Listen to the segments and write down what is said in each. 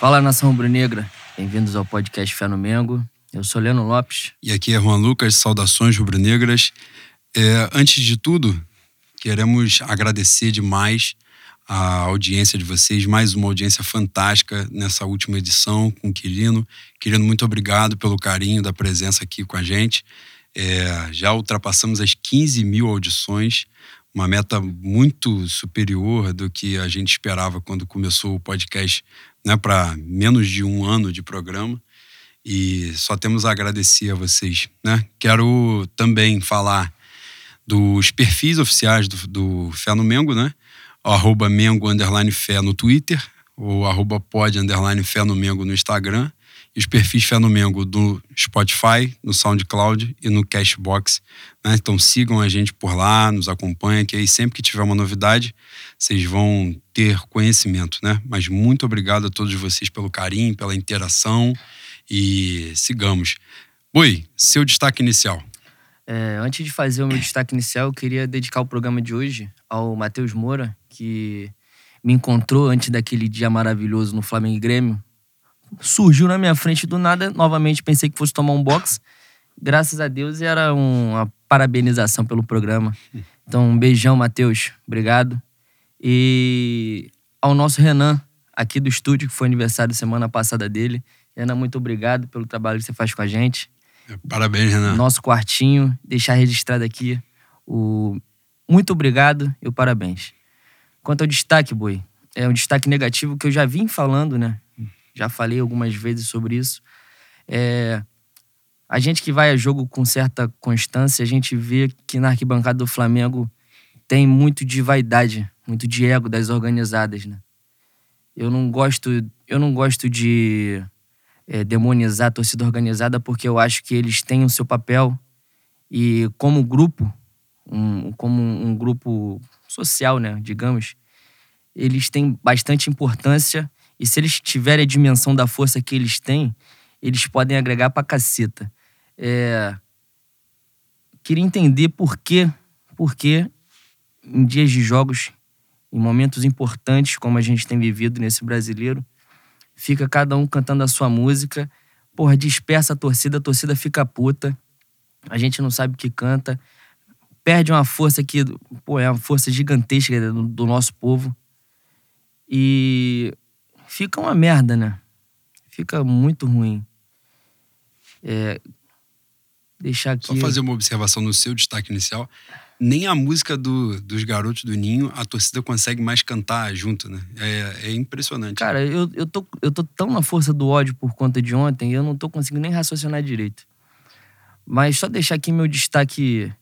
Fala nação rubro-negra, bem-vindos ao podcast Fé no Mengo. Eu sou Leno Lopes. E aqui é Juan Lucas, saudações rubro-negras. É, antes de tudo, queremos agradecer demais a audiência de vocês, mais uma audiência fantástica nessa última edição com o Quirino. Quirino, muito obrigado pelo carinho da presença aqui com a gente. É, já ultrapassamos as 15 mil audições, uma meta muito superior do que a gente esperava quando começou o podcast, né, para menos de um ano de programa. E só temos a agradecer a vocês. Né? Quero também falar dos perfis oficiais do, do Fé no Mengo, né? Arroba Mengo underline Fé no Twitter, ou arroba pod underline Fé no Mengo no Instagram, os perfis Fé no Mengo do Spotify, no SoundCloud e no Cashbox. Né? Então sigam a gente por lá, nos acompanhem, que aí sempre que tiver uma novidade, vocês vão ter conhecimento, né? Mas muito obrigado a todos vocês pelo carinho, pela interação e sigamos. Oi, seu destaque inicial. É, antes de fazer o meu destaque inicial, eu queria dedicar o programa de hoje ao Matheus Moura, que me encontrou antes daquele dia maravilhoso no Flamengo e Grêmio. Surgiu na minha frente do nada, novamente pensei que fosse tomar um box. Graças a Deus era uma parabenização pelo programa. Então, um beijão, Matheus. Obrigado. E ao nosso Renan, aqui do estúdio, que foi aniversário semana passada dele. Renan, muito obrigado pelo trabalho que você faz com a gente. Parabéns, Renan. Nosso quartinho, deixar registrado aqui o muito obrigado e o parabéns. Quanto ao destaque, Boi, é um destaque negativo que eu já vim falando, né? Já falei algumas vezes sobre isso. É, a gente que vai a jogo com certa constância, a gente vê que na arquibancada do Flamengo tem muito de vaidade, muito de ego das organizadas, né? Eu não gosto, eu não gosto de é, demonizar a torcida organizada porque eu acho que eles têm o seu papel e como grupo, um, como um grupo social, né, digamos, eles têm bastante importância e se eles tiverem a dimensão da força que eles têm, eles podem agregar pra caceta. É... Queria entender por quê, por quê em dias de jogos, em momentos importantes como a gente tem vivido nesse brasileiro, fica cada um cantando a sua música, porra, dispersa a torcida, a torcida fica puta, a gente não sabe o que canta, perde uma força que, pô, é uma força gigantesca do, do nosso povo. E fica uma merda, né? Fica muito ruim. É, deixar aqui. Só fazer uma observação no seu destaque inicial. Nem a música do, dos garotos do Ninho a torcida consegue mais cantar junto, né? É, é impressionante. Cara, eu, eu, tô, eu tô tão na força do ódio por conta de ontem, eu não tô conseguindo nem raciocinar direito. Mas só deixar aqui meu destaque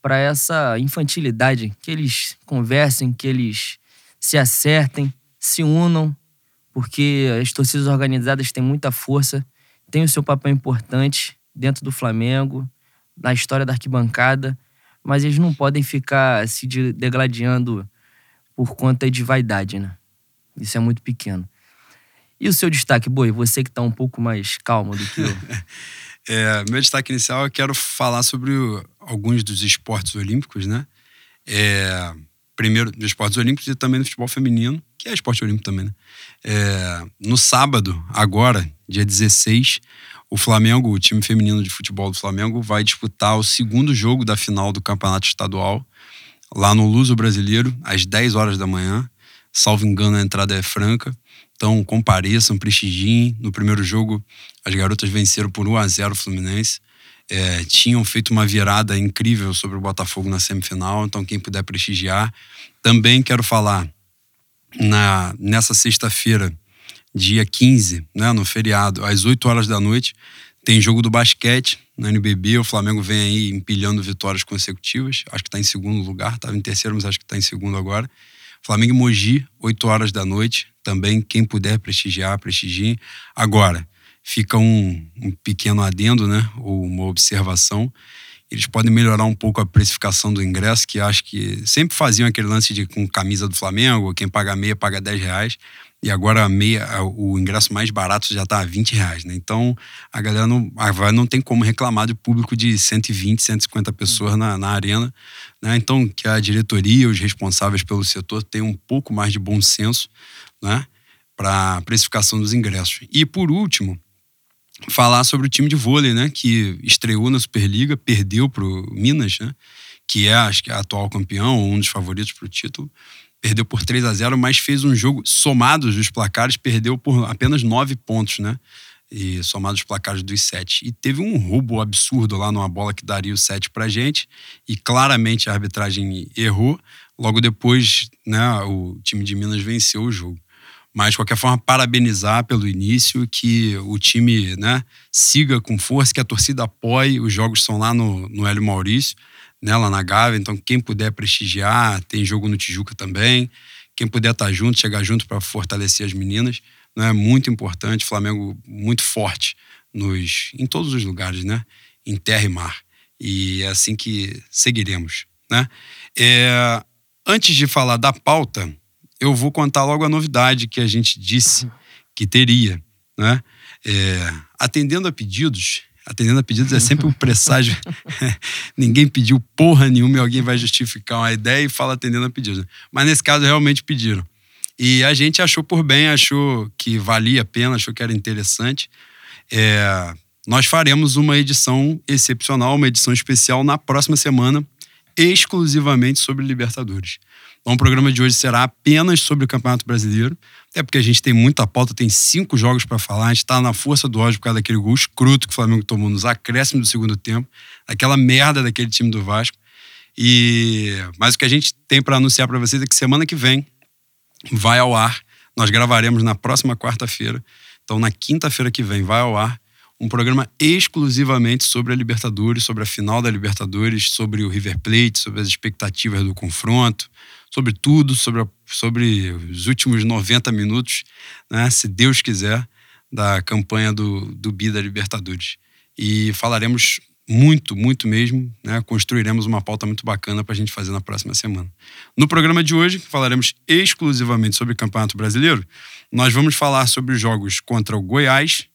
para essa infantilidade, que eles conversem, que eles se acertem, se unam, porque as torcidas organizadas têm muita força, têm o seu papel importante dentro do Flamengo, na história da arquibancada mas eles não podem ficar se degladiando por conta de vaidade, né? Isso é muito pequeno. E o seu destaque, Boi? Você que está um pouco mais calmo do que eu. é, meu destaque inicial, eu quero falar sobre alguns dos esportes olímpicos, né? É, primeiro, dos esportes olímpicos e também do futebol feminino, que é esporte olímpico também, né? É, no sábado, agora, dia 16, o Flamengo, o time feminino de futebol do Flamengo, vai disputar o segundo jogo da final do campeonato estadual, lá no Luso Brasileiro, às 10 horas da manhã. Salvo engano, a entrada é franca. Então compareçam, prestigiem. No primeiro jogo, as garotas venceram por 1 a 0 o Fluminense. É, tinham feito uma virada incrível sobre o Botafogo na semifinal, então quem puder prestigiar. Também quero falar na, nessa sexta-feira, dia 15, né, no feriado, às 8 horas da noite, tem jogo do basquete na NBB. O Flamengo vem aí empilhando vitórias consecutivas. Acho que está em segundo lugar, estava em terceiro, mas acho que está em segundo agora. Flamengo e Mogi, 8 horas da noite. Também, quem puder prestigiar, prestigie. Agora, fica um, um pequeno adendo, né? Ou uma observação. Eles podem melhorar um pouco a precificação do ingresso, que acho que sempre faziam aquele lance de com camisa do Flamengo, quem paga meia paga 10 reais. E agora a meia, o ingresso mais barato já está a 20 reais, né? Então a galera não, não tem como reclamar de público de 120, 150 pessoas na, na arena. Né? Então que a diretoria, os responsáveis pelo setor tenham um pouco mais de bom senso, né? para a precificação dos ingressos. E por último, falar sobre o time de vôlei, né, que estreou na Superliga, perdeu para o Minas, né, que é acho que atual campeão, um dos favoritos para o título. Perdeu por 3 a 0 mas fez um jogo, somados os placares, perdeu por apenas 9 pontos, né? E somados os placares dos sete. E teve um roubo absurdo lá numa bola que daria o sete pra gente. E claramente a arbitragem errou. Logo depois, né, o time de Minas venceu o jogo. Mas, de qualquer forma, parabenizar pelo início, que o time né, siga com força, que a torcida apoie. Os jogos são lá no, no Hélio Maurício, né, lá na Gávea. Então, quem puder prestigiar, tem jogo no Tijuca também. Quem puder estar junto, chegar junto para fortalecer as meninas, né, é muito importante. Flamengo muito forte nos, em todos os lugares, né? Em terra e mar. E é assim que seguiremos, né? É, antes de falar da pauta eu vou contar logo a novidade que a gente disse que teria, né? É, atendendo a pedidos, atendendo a pedidos é sempre um presságio. Ninguém pediu porra nenhuma e alguém vai justificar uma ideia e fala atendendo a pedidos. Mas nesse caso realmente pediram. E a gente achou por bem, achou que valia a pena, achou que era interessante. É, nós faremos uma edição excepcional, uma edição especial na próxima semana, exclusivamente sobre Libertadores. Então, o programa de hoje será apenas sobre o Campeonato Brasileiro, até porque a gente tem muita pauta, tem cinco jogos para falar, a gente está na força do ódio por causa daquele gol escroto que o Flamengo tomou nos acréscimos do segundo tempo, aquela merda daquele time do Vasco. E mas o que a gente tem para anunciar para vocês é que semana que vem vai ao ar. Nós gravaremos na próxima quarta-feira. Então, na quinta-feira que vem vai ao ar um programa exclusivamente sobre a Libertadores, sobre a final da Libertadores, sobre o River Plate, sobre as expectativas do confronto, sobre tudo, sobre, a, sobre os últimos 90 minutos, né, se Deus quiser, da campanha do, do Bi da Libertadores. E falaremos muito, muito mesmo, né, construiremos uma pauta muito bacana para a gente fazer na próxima semana. No programa de hoje, falaremos exclusivamente sobre o Campeonato Brasileiro. Nós vamos falar sobre os jogos contra o Goiás,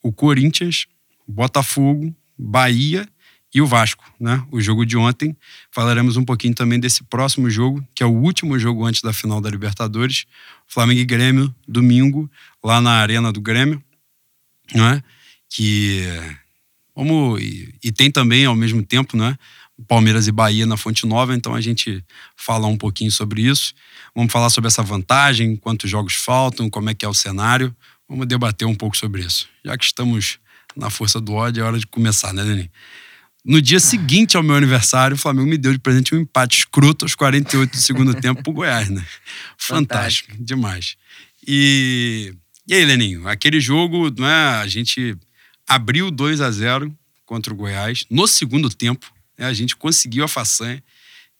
o Corinthians, Botafogo, Bahia e o Vasco, né? O jogo de ontem. Falaremos um pouquinho também desse próximo jogo, que é o último jogo antes da final da Libertadores, Flamengo e Grêmio, domingo, lá na Arena do Grêmio, né? Que vamos e, e tem também ao mesmo tempo, né? Palmeiras e Bahia na Fonte Nova, então a gente fala um pouquinho sobre isso. Vamos falar sobre essa vantagem, quantos jogos faltam, como é que é o cenário. Vamos debater um pouco sobre isso. Já que estamos na força do ódio, é hora de começar, né, Lenin? No dia seguinte ao meu aniversário, o Flamengo me deu de presente um empate escroto aos 48 do segundo tempo pro Goiás, né? Fantástico, Fantástico. demais. E, e aí, Leninho, aquele jogo, não é? A gente abriu 2 a 0 contra o Goiás no segundo tempo. Né? A gente conseguiu a façanha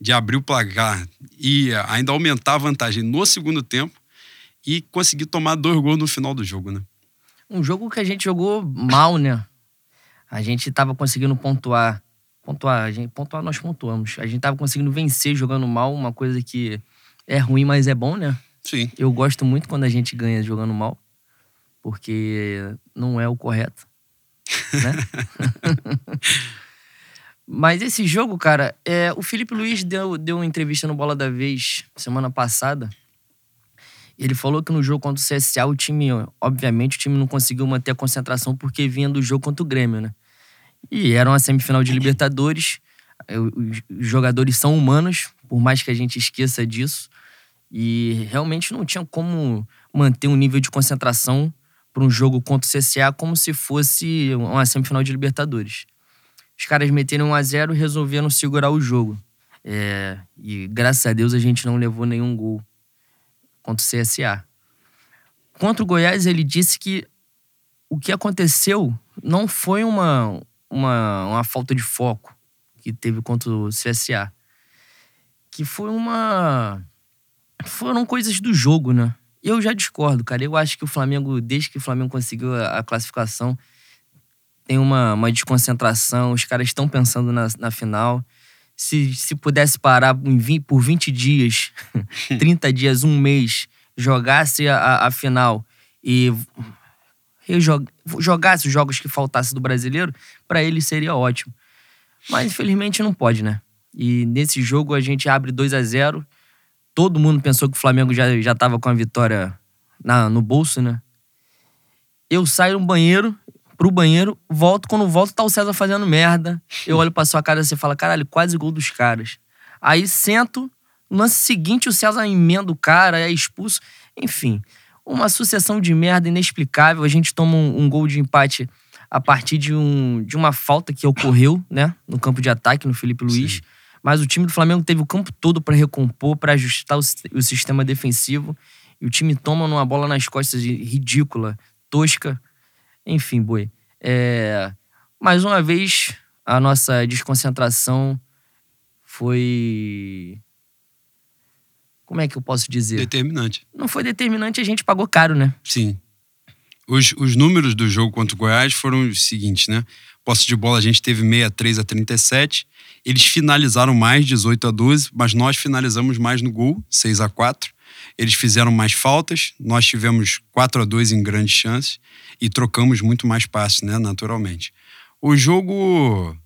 de abrir o placar e ainda aumentar a vantagem no segundo tempo e conseguir tomar dois gols no final do jogo, né? Um jogo que a gente jogou mal, né? A gente tava conseguindo pontuar. Pontuar, a gente, pontuar nós pontuamos. A gente tava conseguindo vencer jogando mal, uma coisa que é ruim, mas é bom, né? Sim. Eu gosto muito quando a gente ganha jogando mal, porque não é o correto, né? mas esse jogo, cara, é, o Felipe Luiz deu, deu uma entrevista no Bola da Vez semana passada ele falou que no jogo contra o CSA, o time, obviamente, o time não conseguiu manter a concentração porque vinha do jogo contra o Grêmio, né? E era uma semifinal de Libertadores. Os jogadores são humanos, por mais que a gente esqueça disso. E realmente não tinha como manter um nível de concentração para um jogo contra o CSA como se fosse uma semifinal de Libertadores. Os caras meteram 1 a 0 e resolveram segurar o jogo. É, e graças a Deus a gente não levou nenhum gol contra o CSA. Contra o Goiás, ele disse que o que aconteceu não foi uma, uma, uma falta de foco que teve contra o CSA. Que foi uma. Foram coisas do jogo, né? Eu já discordo, cara. Eu acho que o Flamengo, desde que o Flamengo conseguiu a, classificação, tem uma, uma desconcentração. Os caras estão pensando na, na final se, se pudesse parar por 20 dias, 30 dias, um mês, jogasse a, a final e jogasse os jogos que faltasse do brasileiro, para ele seria ótimo. Mas infelizmente não pode, né? E nesse jogo a gente abre 2 a 0 Todo mundo pensou que o Flamengo já, já tava com a vitória na, no bolso, né? Eu saio no banheiro, pro banheiro, volto. Quando volto, tá o César fazendo merda. Eu olho pra sua cara e você fala, caralho, quase gol dos caras. Aí sento, no lance seguinte o César emenda o cara, é expulso. Enfim, uma sucessão de merda inexplicável. A gente toma um, um gol de empate a partir de, um, de uma falta que ocorreu, né, no campo de ataque no Felipe Luiz. Sim. Mas o time do Flamengo teve o campo todo para recompor, para ajustar o, o, sistema defensivo. E o time toma uma bola nas costas ridícula, tosca. Enfim, boi. É... Mais uma vez, a nossa desconcentração foi. Como é que eu posso dizer? Determinante. Não foi determinante, a gente pagou caro, né? Sim. Os, os números do jogo contra o Goiás foram os seguintes, né? Posse de bola a gente teve 63 a 37. Eles finalizaram mais 18 a 12, mas nós finalizamos mais no gol, 6 a 4. Eles fizeram mais faltas, nós tivemos 4 a 2 em grandes chances e trocamos muito mais passes, né, naturalmente. O jogo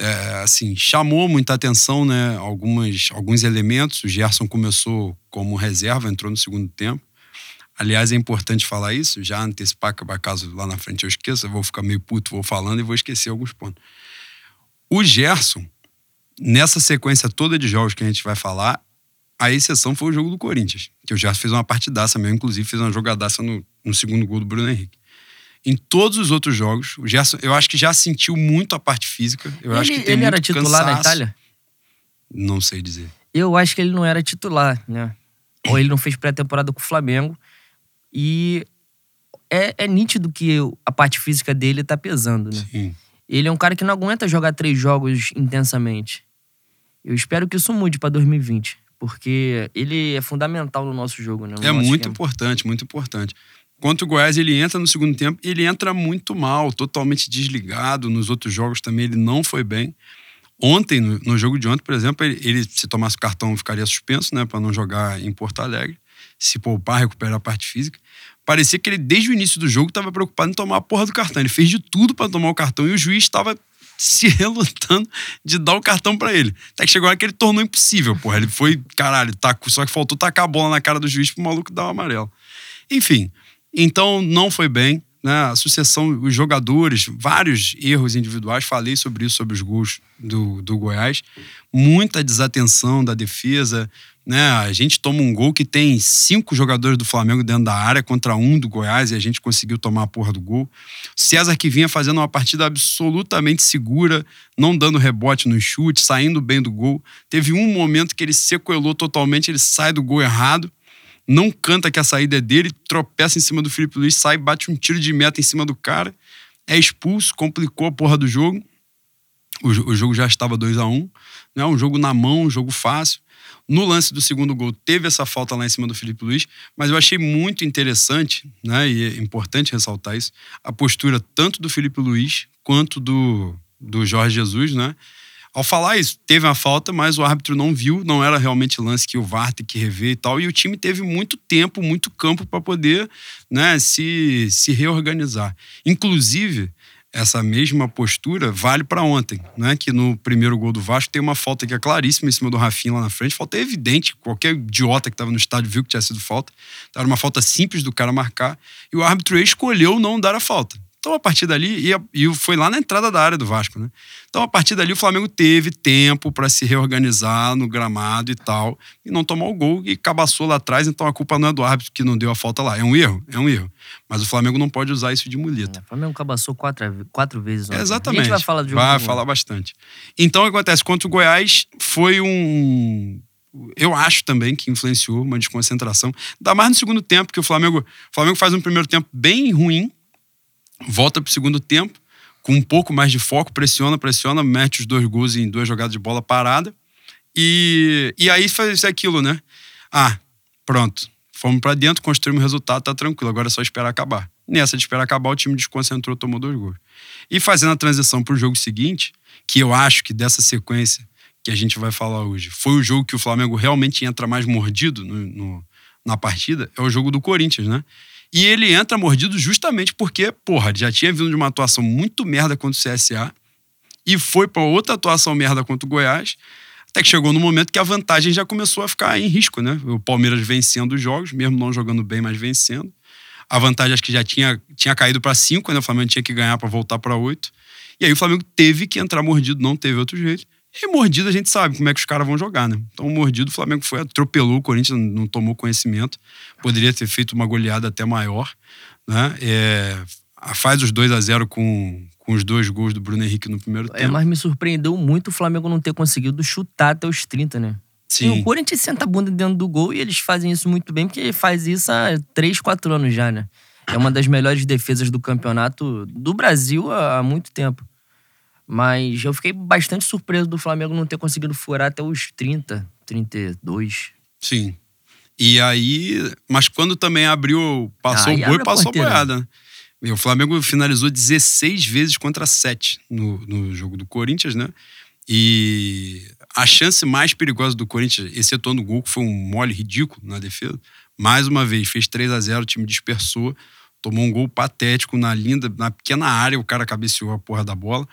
é, assim, chamou muita atenção, né? Algumas, alguns elementos. O Gerson começou como reserva, entrou no segundo tempo. Aliás, é importante falar isso, já antecipar, caso lá na frente eu esqueça, eu vou ficar meio puto, vou falando e vou esquecer alguns pontos. O Gerson, nessa sequência toda de jogos que a gente vai falar, a exceção foi o jogo do Corinthians, que o Gerson fez uma partidaça mesmo, inclusive fez uma jogadaça no, no segundo gol do Bruno Henrique. Em todos os outros jogos, o Gerson, eu acho que já sentiu muito a parte física. Eu ele, acho que tem ele era titular cansaço. na Itália? Não sei dizer. Eu acho que ele não era titular, né? Ou ele não fez pré-temporada com o Flamengo. E é, é, nítido que a parte física dele tá pesando, né? Sim. Ele é um cara que não aguenta jogar três jogos intensamente. Eu espero que isso mude para 2020, porque ele é fundamental no nosso jogo, né? No é muito esquema. importante, muito importante. Contra o Goiás, ele entra no segundo tempo, ele entra muito mal, totalmente desligado. Nos outros jogos também ele não foi bem. Ontem, no, no jogo de ontem, por exemplo, ele, ele, se tomasse o cartão ficaria suspenso, né, para não jogar em Porto Alegre, se poupar, recuperar a parte física. Parecia que ele, desde o início do jogo, estava preocupado em tomar a porra do cartão. Ele fez de tudo para tomar o cartão e o juiz estava se relutando de dar o cartão para ele. Até que chegou a que ele tornou impossível, porra. Ele foi, caralho, tá, só que faltou tacar a bola na cara do juiz pro maluco dar o amarelo. Enfim, então não foi bem. Né? A sucessão, os jogadores, vários erros individuais, falei sobre isso, sobre os gols do, do Goiás. Muita desatenção da defesa. Né? A gente toma um gol que tem cinco jogadores do Flamengo dentro da área contra um do Goiás e a gente conseguiu tomar a porra do gol. César que vinha fazendo uma partida absolutamente segura, não dando rebote no chute, saindo bem do gol. Teve um momento que ele sequelou totalmente, ele sai do gol errado não canta que a saída é dele, tropeça em cima do Felipe Luiz, sai, bate um tiro de meta em cima do cara, é expulso, complicou a porra do jogo. O, o jogo já estava 2 a 1 um, né? um jogo na mão, um jogo fácil. No lance do segundo gol, teve essa falta lá em cima do Felipe Luiz, mas eu achei muito interessante, né? E é importante ressaltar isso, a postura tanto do Felipe Luiz quanto do, do Jorge Jesus, né? Ao falar isso, teve uma falta, mas o árbitro não viu, não era realmente lance que o VAR tem que rever e tal. E o time teve muito tempo, muito campo para poder né, se, se reorganizar. Inclusive, essa mesma postura vale para ontem, né? Que no primeiro gol do Vasco tem uma falta que é claríssima em cima do Rafinha lá na frente. Falta evidente, qualquer idiota que estava no estádio viu que tinha sido falta. Era uma falta simples do cara marcar. E o árbitro escolheu não dar a falta. Então, a partir dali, e, e foi lá na entrada da área do Vasco, né? Então, a partir dali, o Flamengo teve tempo para se reorganizar no gramado e tal, e não tomar o gol e cabaçou lá atrás. Então, a culpa não é do árbitro que não deu a falta lá. É um erro? É um erro. Mas o Flamengo não pode usar isso de muleta. É, o Flamengo cabaçou quatro, quatro vezes. É, exatamente. A gente vai falar de jogo. Vai falar bastante. Então, o que acontece? Contra o Goiás, foi um eu acho também que influenciou uma desconcentração. Ainda mais no segundo tempo, que o Flamengo, o Flamengo faz um primeiro tempo bem ruim, volta para o segundo tempo, com um pouco mais de foco, pressiona, pressiona, mete os dois gols em duas jogadas de bola parada. E, e aí faz aquilo, né? Ah, pronto. Fomos para dentro, construímos o resultado, tá tranquilo. Agora é só esperar acabar. Nessa de esperar acabar, o time desconcentrou, tomou dois gols. E fazendo a transição para o jogo seguinte, que eu acho que dessa sequência que a gente vai falar hoje, foi o jogo que o Flamengo realmente entra mais mordido no, no na partida, é o jogo do Corinthians, né? E ele entra mordido justamente porque, porra, já tinha vindo de uma atuação muito merda contra o CSA e foi para outra atuação merda contra o Goiás. Até que chegou no momento que a vantagem já começou a ficar em risco, né? O Palmeiras vencendo os jogos, mesmo não jogando bem, mas vencendo. A vantagem acho que já tinha, tinha caído para cinco, né? O Flamengo tinha que ganhar para voltar para oito. E aí o Flamengo teve que entrar mordido, não teve outro jeito. E mordido a gente sabe como é que os caras vão jogar, né? Então, mordido, o Flamengo foi, atropelou o Corinthians, não tomou conhecimento. Poderia ter feito uma goleada até maior, né? É, faz os 2 a 0 com, com os dois gols do Bruno Henrique no primeiro É, tempo. mas me surpreendeu muito o Flamengo não ter conseguido chutar até os 30, né? E o Sim, Corinthians senta a bunda dentro do gol e eles fazem isso muito bem, porque faz isso há 3, 4 anos já, né? É uma das melhores defesas do campeonato do Brasil há muito tempo. Mas eu fiquei bastante surpreso do Flamengo não ter conseguido furar até os 30, 32. sim. E aí, mas quando também abriu, passou Aí o e passou a boiada. né? E o Flamengo finalizou 16 vezes contra 7 no, no jogo do Corinthians, né? E a chance mais perigosa do Corinthians, excetuando o gol, que foi um mole ridículo na defesa, mais uma vez, fez 3 a 0 o time dispersou, tomou um gol patético na linda, na pequena área, o cara cabeceou a porra da bola.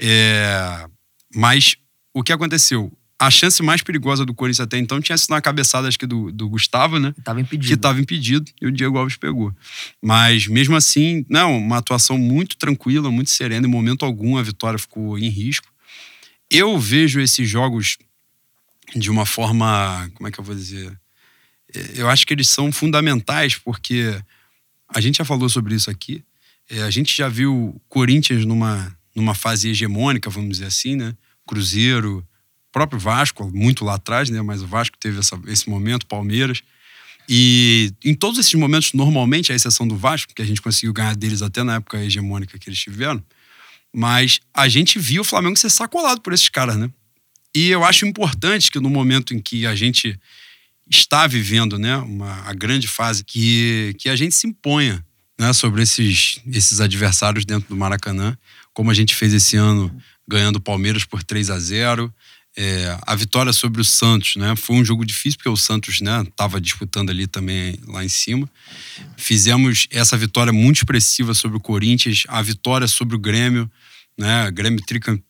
É, mas o que aconteceu? A chance mais perigosa do Corinthians até então tinha sido na cabeçada, acho que do, do Gustavo, né? Tava impedido. que estava impedido e o Diego Alves pegou. Mas mesmo assim, não, uma atuação muito tranquila, muito serena, em momento algum a vitória ficou em risco. Eu vejo esses jogos de uma forma, como é que eu vou dizer? É, Eu acho que eles são fundamentais porque a gente já falou sobre isso aqui. É, a gente já viu o Corinthians numa, numa fase hegemônica, vamos dizer assim, né? Cruzeiro, próprio Vasco, muito lá atrás, né? Mas o Vasco teve essa- esse momento, Palmeiras. E em todos esses momentos, normalmente, à exceção do Vasco, que a gente conseguiu ganhar deles até na época hegemônica que eles tiveram, mas a gente viu o Flamengo ser sacolado por esses caras, né? E eu acho importante que no momento em que a gente está vivendo, né, uma, a grande fase, que, que a gente se imponha né, sobre esses, esses adversários dentro do Maracanã, como a gente fez esse ano ganhando o Palmeiras por 3 a 0 é, a vitória sobre o Santos, né? Foi um jogo difícil porque o Santos, né, estava disputando ali também lá em cima. Fizemos essa vitória muito expressiva sobre o Corinthians, a vitória sobre o Grêmio, né? Grêmio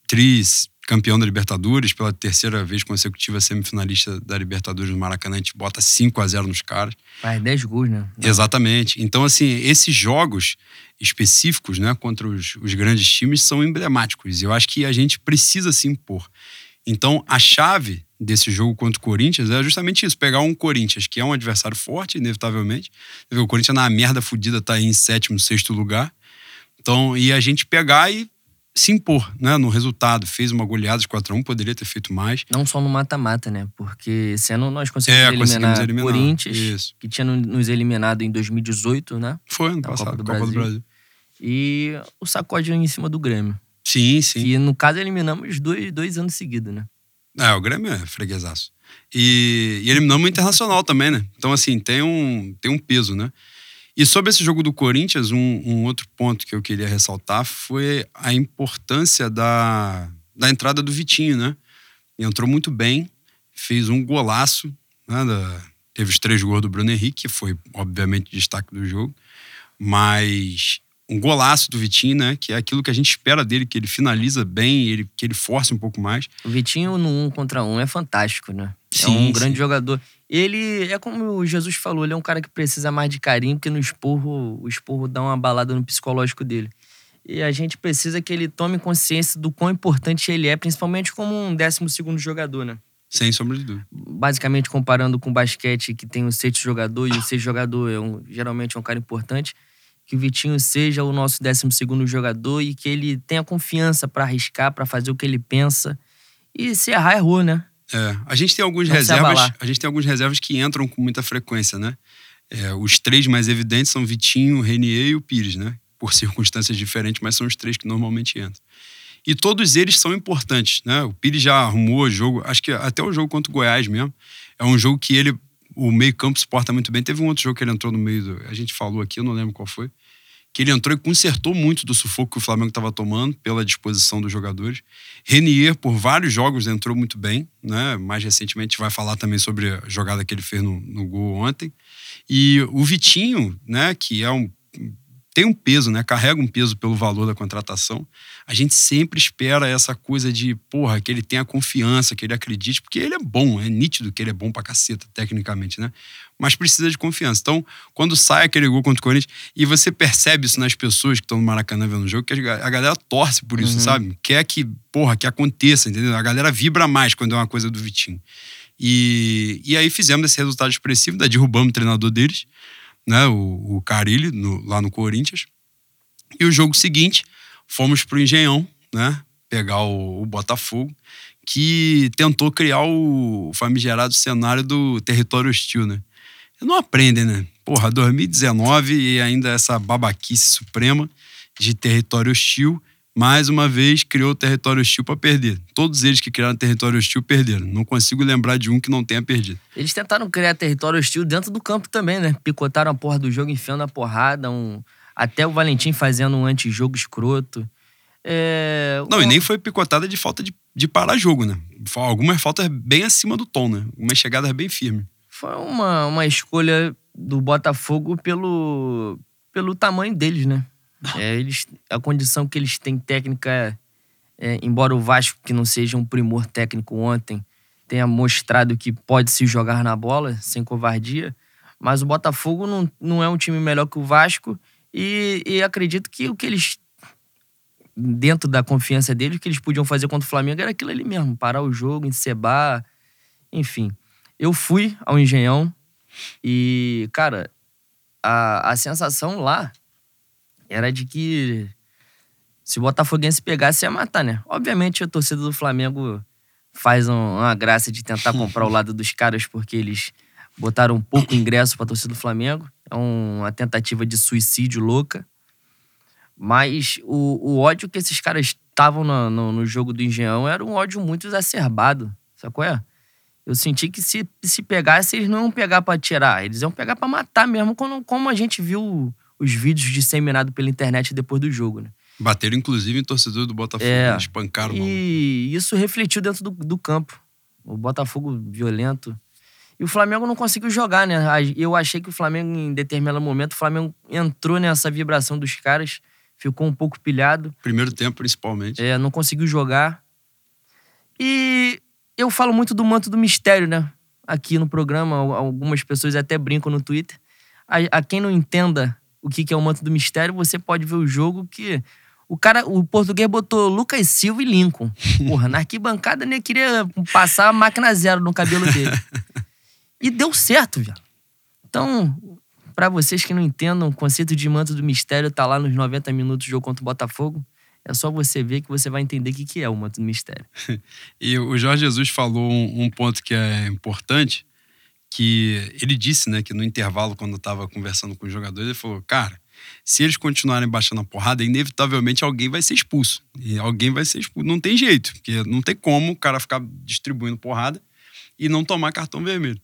tris campeão da Libertadores pela terceira vez consecutiva semifinalista da Libertadores no Maracanã, a gente bota 5 a 0 nos caras. Faz 10 gols, né? Exatamente. Então, assim, esses jogos específicos, né, contra os, os grandes times são emblemáticos. E eu acho que a gente precisa se impor. Então, a chave desse jogo contra o Corinthians é justamente isso: pegar um Corinthians, que é um adversário forte, inevitavelmente. O Corinthians na merda fudida tá aí em sétimo, sexto lugar. Então, e a gente pegar e se impor, né, no resultado. Fez uma goleada de 4x1, poderia ter feito mais. Não só no mata-mata, né? Porque ano nós conseguimos É, eliminar eliminar. Corinthians, Isso. que tinha no- nos eliminado em 2018, né? Foi ano passado, Copa do Copa do Brasil. E o sacode em cima do Grêmio. Sim, sim. Que no caso eliminamos dois, dois anos seguidos, né? É, o Grêmio é freguesaço. E, e eliminamos o Internacional também, né? Então, assim, tem um, tem um peso, né? E sobre esse jogo do Corinthians, um, um outro ponto que eu queria ressaltar foi a importância da, da entrada do Vitinho, né? Entrou muito bem, fez um golaço, né? Da- teve os três gols do Bruno Henrique, que foi, obviamente, destaque do jogo, mas um golaço do Vitinho, né? Que é aquilo que a gente espera dele, que ele finaliza bem, ele, que ele force um pouco mais. O Vitinho no um contra um é fantástico, né? É Sim, um grande sim. jogador. Ele é como o Jesus falou, ele é um cara que precisa mais de carinho, porque no esporro, o esporro dá uma balada no psicológico dele. E a gente precisa que ele tome consciência do quão importante ele é, principalmente como um décimo segundo jogador, né? Sem sombra de dúvida. basicamente comparando com o basquete, que tem o sexto jogador, e o sexto jogador é um, geralmente é um cara importante, que o Vitinho seja o nosso décimo segundo jogador e que ele tenha confiança pra arriscar, pra fazer o que ele pensa. E se errar, errou, né? É, a gente tem algumas Não reservas. A gente tem algumas reservas que entram com muita frequência, né? É, os três mais evidentes são Vitinho, Renier e o Pires, né? Por circunstâncias diferentes, mas são os três que normalmente entram. E todos eles são importantes, né? O Pires já arrumou o jogo, acho que até o jogo contra o Goiás mesmo. É um jogo que ele, o meio-campo suporta muito bem. Teve um outro jogo que ele entrou no meio do. A gente falou aqui, eu não lembro qual foi. Que ele entrou e consertou muito do sufoco que o Flamengo estava tomando pela disposição dos jogadores. Renier, por vários jogos, entrou muito bem, né? Mais recentemente vai falar também sobre a jogada que ele fez no, no gol ontem. E o Vitinho, né, que é um tem um peso, né? Carrega um peso pelo valor da contratação. A gente sempre espera essa coisa de, porra, que ele tenha confiança, que ele acredite, porque ele é bom, é nítido que ele é bom pra caceta, tecnicamente, né? Mas precisa de confiança. Então, quando sai aquele gol contra o Corinthians, e você percebe isso nas pessoas que estão no Maracanã vendo o jogo, que a galera torce por isso, uhum. sabe? Quer que, porra, que aconteça, entendeu? A galera vibra mais quando é uma coisa do Vitinho. E, e aí fizemos esse resultado expressivo, da derrubamos o treinador deles, né, o, o Carilli, no, lá no Corinthians. E o jogo seguinte, fomos pro Engenhão, né, pegar o, o Botafogo, que tentou criar o famigerado cenário do território hostil, né? Não aprendem, né? Porra, 2019 e ainda essa babaquice suprema de território hostil mais uma vez criou território hostil para perder. Todos eles que criaram território hostil perderam. Não consigo lembrar de um que não tenha perdido. Eles tentaram criar território hostil dentro do campo também, né? Picotaram a porra do jogo, enfiando a porrada, um... até o Valentim fazendo um antijogo escroto. É... Não, e nem foi picotada de falta de, de parar jogo, né? Algumas faltas bem acima do tom, né? Umas chegadas bem firmes. Foi uma, uma escolha do Botafogo pelo, pelo tamanho deles, né? É, eles, a condição que eles têm técnica, é, embora o Vasco, que não seja um primor técnico ontem, tenha mostrado que pode se jogar na bola sem covardia, mas o Botafogo não, não é um time melhor que o Vasco e, e acredito que o que eles, dentro da confiança deles, o que eles podiam fazer contra o Flamengo era aquilo ali mesmo, parar o jogo, encebar, enfim. Eu fui ao Engenhão e, cara, a, a sensação lá era de que se o Botafoguense pegasse, ia matar, né? Obviamente a torcida do Flamengo faz uma graça de tentar comprar o lado dos caras porque eles botaram pouco ingresso pra torcida do Flamengo. É uma tentativa de suicídio louca. Mas o, o ódio que esses caras estavam no, no, no, jogo do Engenhão era um ódio muito exacerbado. Sabe qual é? Eu senti que se, se pegasse, eles não iam pegar pra tirar. Eles iam pegar pra matar mesmo, como, como a gente viu os vídeos disseminados pela internet depois do jogo, né? Bateram, inclusive, em torcedor do Botafogo, é, né? espancaram E isso refletiu dentro do, do campo. O Botafogo violento. E o Flamengo não conseguiu jogar, né? Eu achei que o Flamengo, em determinado momento, o Flamengo entrou nessa vibração dos caras, ficou um pouco pilhado. Primeiro tempo, principalmente. É, não conseguiu jogar. E eu falo muito do manto do mistério, né? Aqui no programa, algumas pessoas até brincam no Twitter. A, a quem não entenda o que, é o manto do mistério, você pode ver o jogo que. O cara, o português botou Lucas Silva e Lincoln. Porra, na arquibancada nem queria passar a máquina zero no cabelo dele. E deu certo, velho. Então, para vocês que não entendam, o conceito de manto do mistério tá lá nos 90 minutos do jogo contra o Botafogo. É só você ver que você vai entender o que é o manto do mistério. e o Jorge Jesus falou um ponto que é importante, que ele disse, né, que no intervalo, quando estava conversando com os jogadores, ele falou: cara, se eles continuarem baixando a porrada, inevitavelmente alguém vai ser expulso. E alguém vai ser expulso. Não tem jeito, porque não tem como o cara ficar distribuindo porrada e não tomar cartão vermelho.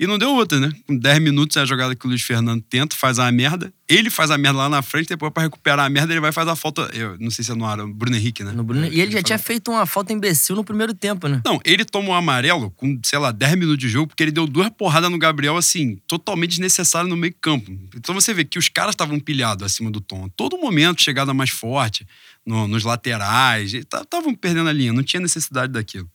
E não deu outra, né? Com 10 minutos é a jogada que o Luiz Fernando tenta, faz a merda. Ele faz a merda lá na frente, depois pra recuperar a merda, ele vai fazer a falta. Eu não sei se é no ar, o Bruno Henrique, né? Bruno... E ele, ele já tinha feito uma falta imbecil no primeiro tempo, né? Não, ele tomou um amarelo com, sei lá, 10 minutos de jogo, porque ele deu duas porradas no Gabriel, assim, totalmente desnecessário no meio campo. Então você vê que os caras estavam pilhados acima do tom. Todo momento, chegada mais forte, no, nos laterais, estavam perdendo a linha, não tinha necessidade daquilo.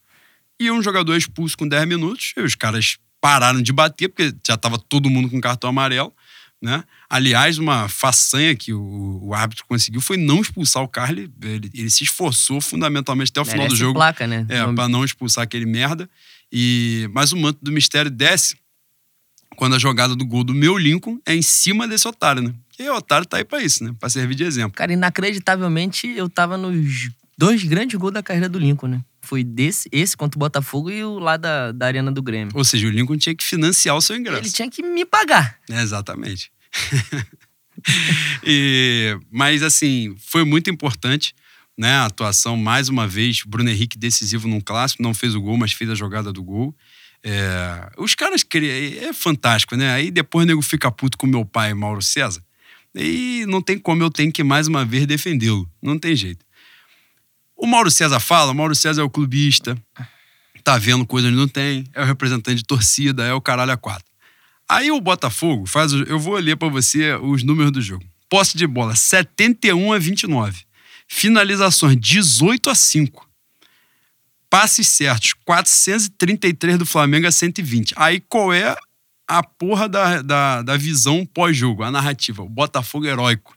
E um jogador expulso com 10 minutos, e os caras pararam de bater, porque já estava todo mundo com cartão amarelo. Né? Aliás, uma façanha que o, o árbitro conseguiu foi não expulsar o Carly. Ele, ele se esforçou fundamentalmente até o Merece final do jogo. placa, né? É, para não expulsar aquele merda. E, mas o manto do mistério desce quando a jogada do gol do meu Lincoln é em cima desse otário, né? E o otário tá aí pra isso, né? Pra servir de exemplo. Cara, inacreditavelmente, eu tava nos dois grandes gols da carreira do Lincoln, né? Foi desse, esse contra o Botafogo e o lá da, da Arena do Grêmio. Ou seja, o Lincoln tinha que financiar o seu ingresso. Ele tinha que me pagar. É, exatamente. e, mas, assim, foi muito importante né, a atuação, mais uma vez, Bruno Henrique decisivo num clássico, não fez o gol, mas fez a jogada do gol. É, os caras é fantástico, né? Aí depois o nego fica puto com meu pai, Mauro César. E não tem como eu tenho que mais uma vez defendê-lo. Não tem jeito. O Mauro César fala, o Mauro César é o clubista, tá vendo coisa onde não tem, é o representante de torcida, é o caralho a quatro. Aí o Botafogo faz. Eu vou ler para você os números do jogo. Posse de bola, 71 a 29. Finalizações, 18 a 5. Passes certos, 433 do Flamengo a 120. Aí qual é a porra da, da, da visão pós-jogo, a narrativa? O Botafogo heróico.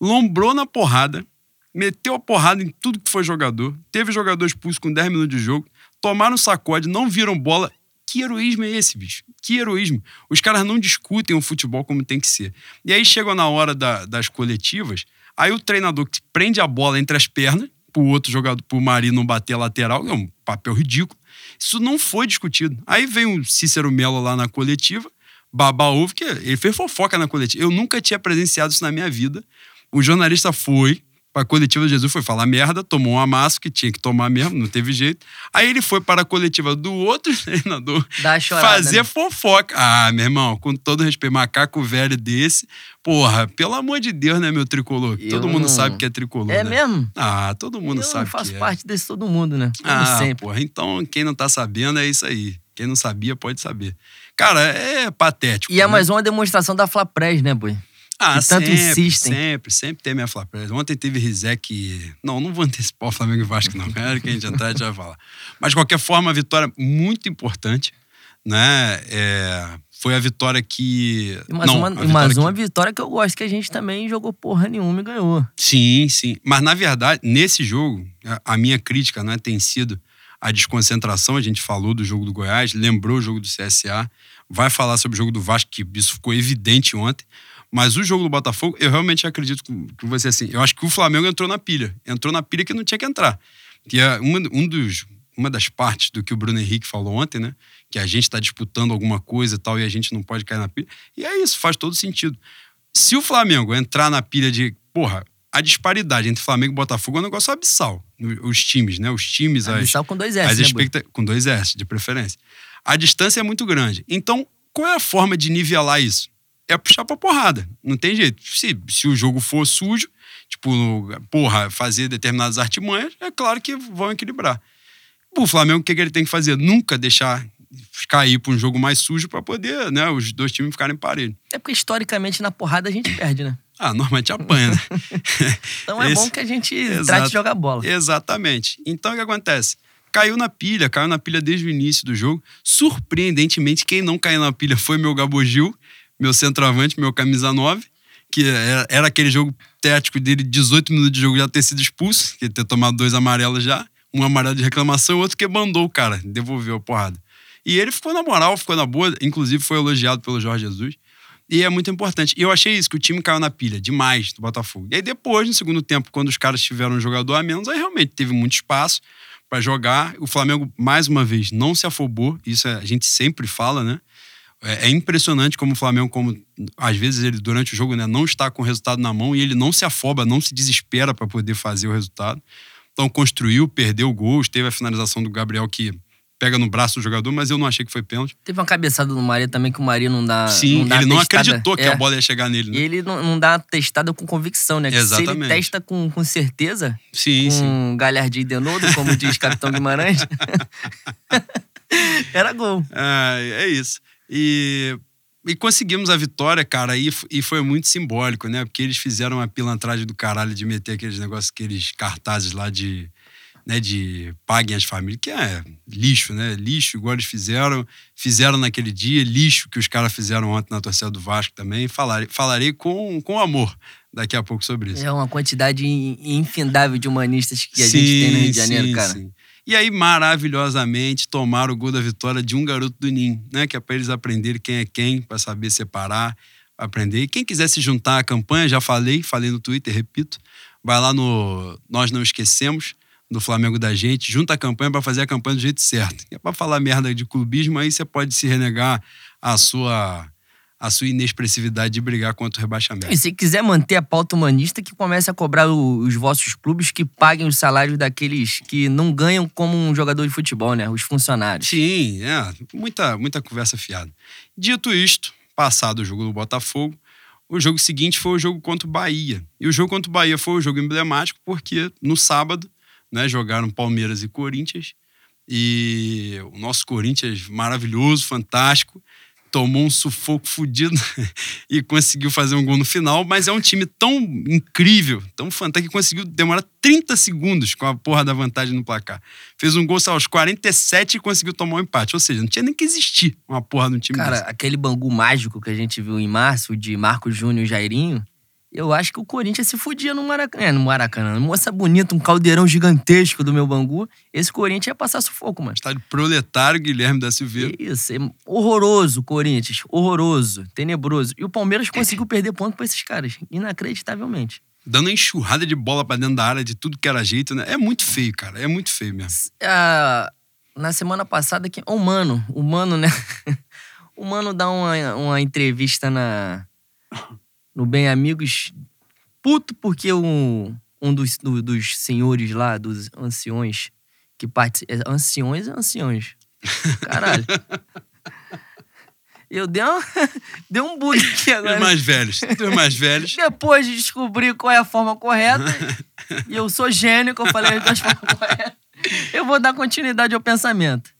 Lombrou na porrada, meteu a porrada em tudo que foi jogador, teve jogador expulso com 10 minutos de jogo, tomaram sacode, não viram bola. Que heroísmo é esse, bicho? Que heroísmo. Os caras não discutem o futebol como tem que ser. E aí chegam na hora da, das coletivas, aí o treinador que prende a bola entre as pernas, pro outro jogador, pro Mari não bater a lateral, é um papel ridículo. Isso não foi discutido. Aí vem o Cícero Melo lá na coletiva, baba ovo, que ele fez fofoca na coletiva. Eu nunca tinha presenciado isso na minha vida. O jornalista foi, a coletiva de Jesus foi falar merda, tomou um amasso que tinha que tomar mesmo, não teve jeito. Aí ele foi para a coletiva do outro treinador chorada, fazer né? fofoca. Ah, meu irmão, com todo respeito, macaco velho desse, porra, pelo amor de Deus, né, meu tricolor? Eu todo mundo não- sabe que é tricolor. É né? mesmo? Ah, todo mundo eu sabe faço que é. parte desse todo mundo, né? Como Ah, sempre. porra, então quem não tá sabendo é isso aí. Quem não sabia pode saber. Cara, é patético. E é né? mais uma demonstração da Flapres, né, Boi? Ah, que tanto sempre, insistem. Sempre, sempre tem minha Flapres. Ontem teve Rizek. Não, não vou antecipar o Flamengo e Vasco, não. Cara, que a gente entrar, a gente vai falar. Mas, de qualquer forma, a vitória muito importante, né? É, Foi a vitória que. E mais, não, uma, vitória que- uma vitória que eu gosto, que a gente também jogou porra nenhuma e ganhou. Sim, sim. Mas, na verdade, nesse jogo, a- a minha crítica né, tem sido a desconcentração. A gente falou do jogo do Goiás, lembrou o jogo do CSA, vai falar sobre o jogo do Vasco, que isso ficou evidente ontem. Mas o jogo do Botafogo, eu realmente acredito com- com você assim. Eu acho que o Flamengo entrou na pilha. Entrou na pilha que não tinha que entrar. Que é uma, um dos, uma das partes do que o Bruno Henrique falou ontem, né? Que a gente está disputando alguma coisa e tal, e a gente não pode cair na pilha. E é isso, faz todo sentido. Se o Flamengo entrar na pilha de. Porra, a disparidade entre Flamengo e Botafogo é um negócio abissal. Os times, né? Os times, as, Abissal com dois S, as né, expecta- com dois S, de preferência. A distância é muito grande. Então, qual é a forma de nivelar isso? É puxar pra porrada. Não tem jeito. Se, se o jogo for sujo, tipo, porra, fazer determinadas artimanhas, é claro que vão equilibrar. O Flamengo, o que, que ele tem que fazer? Nunca deixar cair pra um jogo mais sujo pra poder, né, os dois times ficarem parelhos. É porque historicamente na porrada a gente perde, né? Ah, normalmente apanha, né? Então é Esse- bom que a gente Exato. trate de jogar bola. Exatamente. Então o que acontece? Caiu na pilha, caiu na pilha desde o início do jogo. Surpreendentemente, quem não caiu na pilha foi meu Gabogil, meu centroavante, meu camisa 9, que era, era aquele jogo tético dele, 18 minutos de jogo já ter sido expulso, que ter tomado dois amarelos já, um amarelo de reclamação outro que mandou o cara, devolveu a porrada. E ele ficou na moral, ficou na boa, inclusive foi elogiado pelo Jorge Jesus. E é muito importante. E eu achei isso, que o time caiu na pilha demais do Botafogo. E aí depois, no segundo tempo, quando os caras tiveram um jogador a menos, aí realmente teve muito espaço para jogar. O Flamengo, mais uma vez, não se afobou. Isso é- a gente sempre fala, né? É, é impressionante como o Flamengo, como às vezes ele durante o jogo né, não está com o resultado na mão e ele não se afoba, não se desespera para poder fazer o resultado. Então construiu, perdeu gols, teve a finalização do Gabriel que pega no braço do jogador, mas eu não achei que foi pênalti. Teve uma cabeçada do Maria também que o Maria não dá. Sim, não dá ele não acreditou que É. a bola ia chegar nele, né? E ele não, não dá testada com convicção, né? Que Se ele Exatamente. testa com, com certeza, Sim, sim. com galhardia de novo, como diz Capitão Guimarães, era gol. É, é isso. E, e conseguimos a vitória, cara, e, e foi muito simbólico, né? Porque eles fizeram uma pilantragem do caralho de meter aqueles negócios, aqueles cartazes lá de. Né, de paguem as famílias, que é lixo, né? Lixo, igual eles fizeram, fizeram naquele dia, lixo que os caras fizeram ontem na torcida do Vasco também. Falarei, falarei com, com amor daqui a pouco sobre isso. É uma quantidade in- infindável de humanistas que a gente tem no Rio de Janeiro, sim, cara. sim. E aí, maravilhosamente, tomaram o gol da vitória de um garoto do Ninho, né? Que é para eles aprenderem quem é quem, para saber separar, aprender. E quem quiser se juntar à campanha, já falei, falei no Twitter, repito, vai lá no Nós Não Esquecemos, do Flamengo da Gente, junta a campanha para fazer a campanha do jeito certo. É para falar merda de clubismo, aí você pode se renegar a sua, a sua inexpressividade de brigar contra o rebaixamento. E se quiser manter a pauta humanista, que comece a cobrar os vossos clubes que paguem os salários daqueles que não ganham como um jogador de futebol, né? Os funcionários. Sim, é. Muita, muita conversa fiada. Dito isto, passado o jogo do Botafogo, o jogo seguinte foi o jogo contra o Bahia. E o jogo contra o Bahia foi o jogo emblemático porque no sábado né, jogaram Palmeiras e Corinthians. E o nosso Corinthians maravilhoso, fantástico, tomou um sufoco fudido e conseguiu fazer um gol no final, mas é um time tão incrível, tão fantástico, que conseguiu demorar 30 segundos com a porra da vantagem no placar. Fez um gol sei, aos 47 e conseguiu tomar um empate. Ou seja, não tinha nem que existir uma porra um time Cara, desse. aquele Bangu mágico que a gente viu em março, de Marcos Júnior e Jairinho, eu acho que o Corinthians se fudia no Maracanã. É, no Maracanã. Moça bonita, um caldeirão gigantesco do meu Bangu. Esse Corinthians ia passar sufoco, mano. Estádio proletário, Guilherme da Silveira. Isso, é horroroso, Corinthians. Horroroso, tenebroso. E o Palmeiras conseguiu perder ponto pra esses caras, inacreditavelmente. Dando enxurrada de bola pra dentro da área, de tudo que era jeito, né? É muito feio, cara. É muito feio mesmo. Ah, na semana passada, que, o Mano, o Mano, né? o Mano dá uma, uma entrevista na, no Bem Amigos, puto porque um, um dos, do- dos senhores lá, dos anciões, que participam. Anciões ou anciões? Caralho. Eu dei um, dei um bug aqui agora. Os mais velhos. Os mais velhos. Depois de descobrir qual é a forma correta, e eu sou gênio, que eu falei as duas formas corretas, eu vou dar continuidade ao pensamento.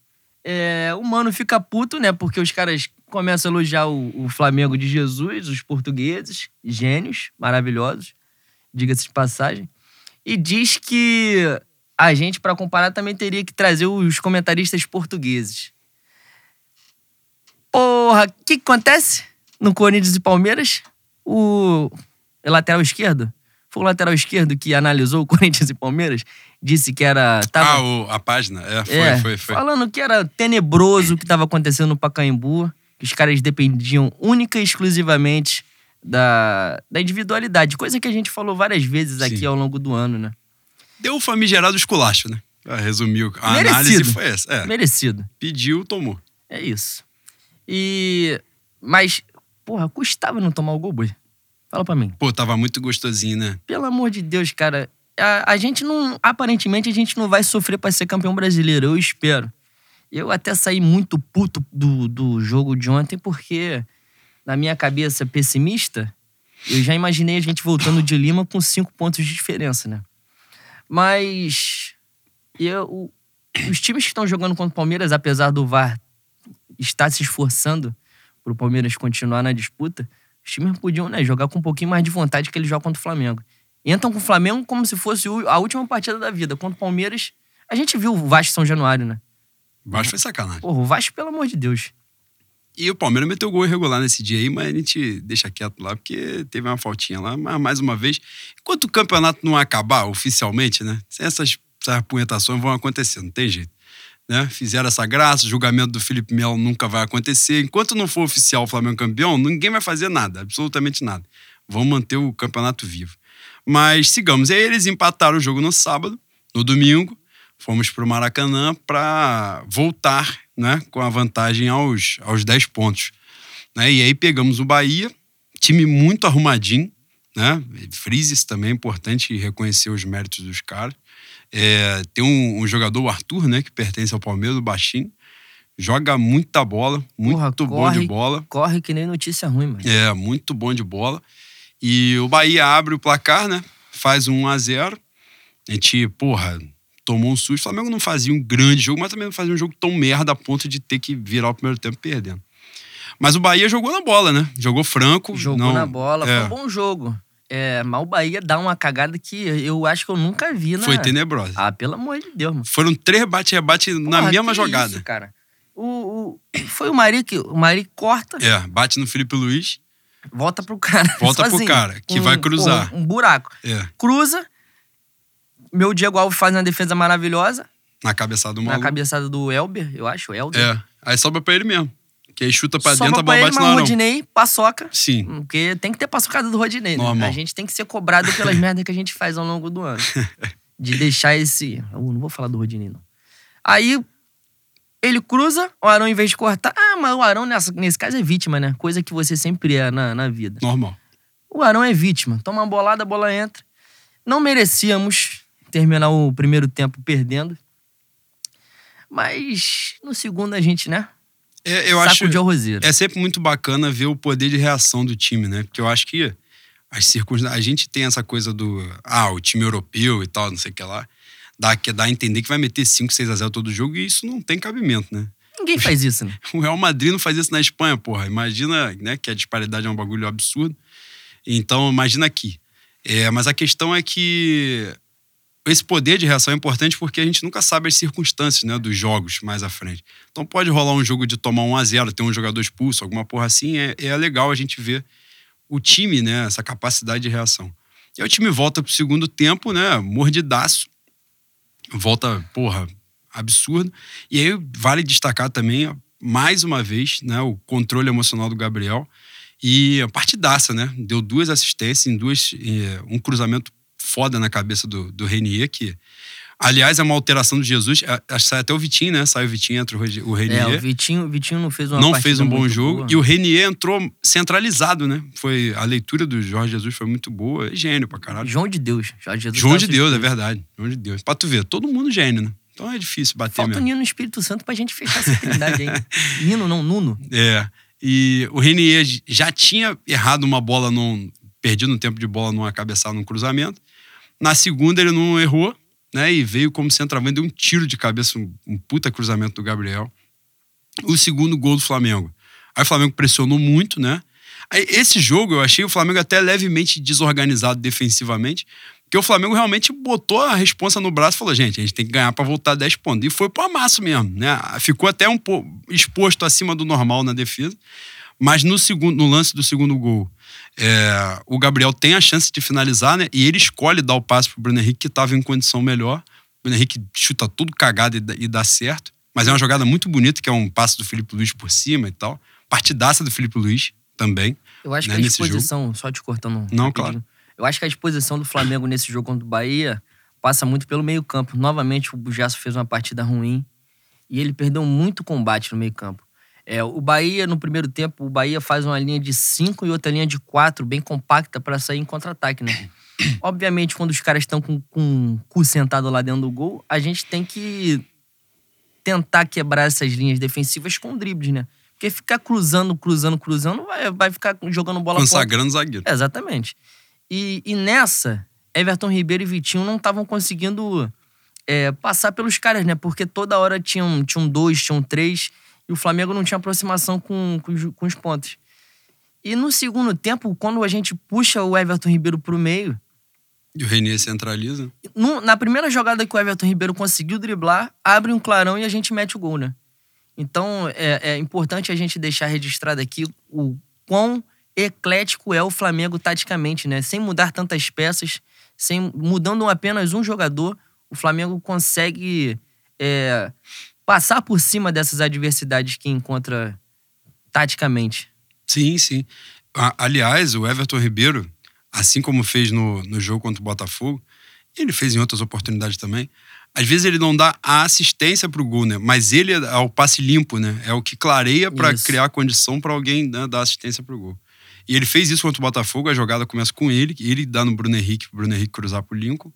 É, o mano fica puto, né? Porque os caras começam a elogiar o, o Flamengo de Jesus, os portugueses, gênios, maravilhosos, diga-se de passagem, e diz que a gente, pra comparar, também teria que trazer os comentaristas portugueses. Porra, o que, que acontece no Corinthians e Palmeiras? O lateral esquerdo, foi o lateral esquerdo que analisou o Corinthians e Palmeiras, disse que era. Tava, Ah, o- a página? É, foi, é, foi, foi. Falando que era tenebroso o que estava acontecendo no Pacaembu, os caras dependiam única e exclusivamente da, da individualidade, coisa que a gente falou várias vezes aqui Sim. ao longo do ano, né? Deu o famigerado esculacho, né? Ah, resumiu. A Merecido. análise foi essa. É, Merecido. pediu, tomou. É isso. E. Mas, porra, custava não tomar o gol. Fala pra mim. Pô, tava muito gostosinho, né? Pelo amor de Deus, cara. A, a gente não. Aparentemente, a gente não vai sofrer pra ser campeão brasileiro. Eu espero. Eu até saí muito puto do, do jogo de ontem, porque, na minha cabeça pessimista, eu já imaginei a gente voltando de Lima com cinco pontos de diferença, né? Mas. Eu, o- os times que estão jogando contra o Palmeiras, apesar do VAR estar se esforçando pro Palmeiras continuar na disputa, os times podiam né, jogar com um pouquinho mais de vontade que eles jogam contra o Flamengo. Entram com o Flamengo como se fosse o- a última partida da vida. Contra o Palmeiras, a gente viu o Vasco São Januário, né? Baixo foi sacanagem. Porra, o Vasco, pelo amor de Deus. E o Palmeiras meteu gol irregular nesse dia aí, mas a gente deixa quieto lá, porque teve uma faltinha lá. Mas, mais uma vez, enquanto o campeonato não acabar oficialmente, né? Essas, essas apunhetações vão acontecer, não tem jeito. Né? Fizeram essa graça, o julgamento do Felipe Melo nunca vai acontecer. Enquanto não for oficial o Flamengo campeão, ninguém vai fazer nada, absolutamente nada. Vão manter o campeonato vivo. Mas sigamos. E aí eles empataram o jogo no sábado, no domingo. Fomos para o Maracanã para voltar né, com a vantagem aos, aos 10 pontos. Né? E aí pegamos o Bahia, time muito arrumadinho. Né? Frises também é importante reconhecer os méritos dos caras. É, tem um, um jogador, o Arthur, né, que pertence ao Palmeiras, o baixinho. Joga muita bola, muito Porra, bom corre. de bola. Corre que nem notícia ruim, mano. É, muito bom de bola. E o Bahia abre o placar, né? Faz um 1x0. A gente, porra, tomou um susto. O Flamengo não fazia um grande jogo, mas também não fazia um jogo tão merda a ponto de ter que virar o primeiro tempo perdendo. Mas o Bahia jogou na bola, né? Jogou franco. Jogou não- na bola, é, foi um bom jogo. É, mas o Bahia dá uma cagada que eu acho que eu nunca vi, né? Foi tenebrosa. Ah, pelo amor de Deus, mano. Foram três bate-rebate na mesma jogada. Isso, cara. O, o- foi o Mari que o Mari corta, É, bate no Felipe Luiz. volta pro cara. Volta pro sozinho, cara, que com- vai cruzar. com Um, buraco. É, Cruza. Meu Diego Alves faz uma defesa maravilhosa. na cabeçada do Na maluco. cabeçada do Elber, eu acho, Elber. É, aí sobra pra ele mesmo. Que aí chuta pra dentro, a bola ele, bate mas lá o. Rodinei, paçoca. Sim. Porque tem que ter paçocada do Rodinei, né? Normal. A gente tem que ser cobrado pelas merdas que a gente faz ao longo do ano. De deixar esse... Não vou falar do Rodinei, não. Aí, ele cruza, o Arão, em vez de cortar... Ah, mas o Arão, nessa, nesse caso, é vítima, né? Coisa que você sempre é na, na vida. Normal. O Arão é vítima. Toma uma bolada, a bola entra. Não merecíamos terminar o primeiro tempo perdendo. Mas no segundo a gente, né? É, eu acho. Saco de arrozeiro. É sempre muito bacana ver o poder de reação do time, né? Porque eu acho que as circunstâncias. A gente tem essa coisa do. Ah, o time europeu e tal, não sei o que lá. Dá, dá a entender que vai meter 5, 6 a 0 todo jogo e isso não tem cabimento, né? Ninguém faz isso, né? O Real Madrid não faz isso na Espanha, porra. Imagina, né, que a disparidade é um bagulho absurdo. Então, imagina aqui. É, mas a questão é que esse poder de reação é importante porque a gente nunca sabe as circunstâncias né, dos jogos mais à frente. Então pode rolar um jogo de tomar 1 a 0 ter um jogador expulso, alguma porra assim, é, é legal a gente ver o time, né, essa capacidade de reação. E aí o time volta pro segundo tempo, né, mordidaço. Volta, porra, absurdo. E aí vale destacar também, mais uma vez, né, o controle emocional do Gabriel. E a partidaça, né? Deu duas assistências em duas. Eh, um cruzamento foda na cabeça do, do Renier, que. Aliás, é uma alteração do Jesus. Acho que sai até o Vitinho, né? Sai o Vitinho, entra o Renier. É, o Vitinho, o Vitinho não fez uma Não fez um bom jogo. Boa. E o Renier entrou centralizado, né? Foi, a leitura do Jorge Jesus foi muito boa. É gênio pra caralho. João de Deus. Jorge Jesus João de Deus, é verdade. João de Deus. Pra tu ver, todo mundo gênio, né? Então é difícil bater Falta mesmo. o Nino Espírito Santo pra gente fechar essa trindade aí. Nino, não, Nuno. É. E o Renier já tinha errado uma bola, num, perdido um tempo de bola numa cabeçada, num cruzamento. Na segunda ele não errou, né? E veio como centroavante, deu um tiro de cabeça, um, um puta cruzamento do Gabriel. O segundo gol do Flamengo. Aí o Flamengo pressionou muito, né? Aí, esse jogo eu achei o Flamengo até levemente desorganizado defensivamente, porque o Flamengo realmente botou a responsa no braço e falou: gente, a gente tem que ganhar para voltar 10 pontos. E foi pro amasso mesmo, né? Ficou até um pouco exposto acima do normal na defesa. Mas no, segundo, no lance do segundo gol, é, o Gabriel tem a chance de finalizar, né? E ele escolhe dar o passe pro Bruno Henrique, que estava em condição melhor. O Bruno Henrique chuta tudo cagado e, e dá certo. Mas é uma jogada muito bonita, que é um passe do Felipe Luiz por cima e tal. Partidaça do Felipe Luiz também. Eu acho né, que a disposição, só te cortando. Não, claro. Eu acho que a disposição do Flamengo nesse jogo contra o Bahia passa muito pelo meio-campo. Novamente, o Bujaço fez uma partida ruim e ele perdeu muito combate no meio-campo. É, o Bahia, no primeiro tempo, o Bahia faz uma linha de 5 e outra linha de 4, bem compacta, para sair em contra-ataque, né? Obviamente, quando os caras estão com, com o cu sentado lá dentro do gol, a gente tem que tentar quebrar essas linhas defensivas com dribles, né? Porque ficar cruzando, cruzando, cruzando, vai, vai ficar jogando bola Consagrando zagueiro. É, exatamente. E, e, nessa, Everton Ribeiro e Vitinho não estavam conseguindo é, passar pelos caras, né? Porque toda hora tinham, tinham dois, tinham três e o Flamengo não tinha aproximação com, com, os, com os pontos. E no segundo tempo, quando a gente puxa o Everton Ribeiro pro meio. E o Renier centraliza? No, na primeira jogada que o Everton Ribeiro conseguiu driblar, abre um clarão e a gente mete o gol, né? Então é, é importante a gente deixar registrado aqui o quão eclético é o Flamengo taticamente, né? Sem mudar tantas peças, sem mudando apenas um jogador, o Flamengo consegue é, passar por cima dessas adversidades que encontra taticamente. Sim, sim. Aliás, o Everton Ribeiro, assim como fez no, no jogo contra o Botafogo, ele fez em outras oportunidades também. Às vezes ele não dá a assistência para o gol, né? Mas ele é o passe limpo, né? É o que clareia para criar condição para alguém né, dar assistência para o gol. E ele fez isso contra o Botafogo, a jogada começa com ele, ele dá no Bruno Henrique, o Bruno Henrique cruzar pro Lincoln.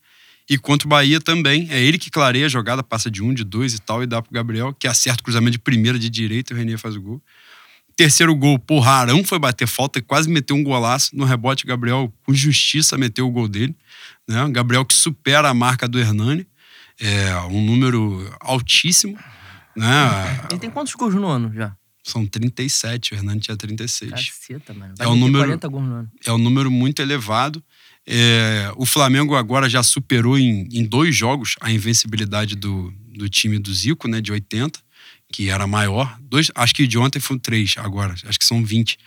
E contra o Bahia também. É ele que clareia a jogada, passa de um, de dois e tal, e dá pro Gabriel, que acerta o cruzamento de primeira de direita e o Renier faz o gol. Terceiro gol, porra, Arão foi bater falta e quase meteu um golaço. No rebote, Gabriel, com justiça, meteu o gol dele. Né? Gabriel que supera a marca do Hernani. É um número altíssimo. Né? Ele tem quantos gols no ano já? São 37, o Hernani tinha 36. Caceta, mano. Vai é um número, 40 gols no ano. É um número muito elevado. É, o Flamengo agora já superou em, em, dois jogos a invencibilidade do, do time do Zico, né, de 80, que era maior. Dois, acho que de ontem foram três agora, acho que são 20.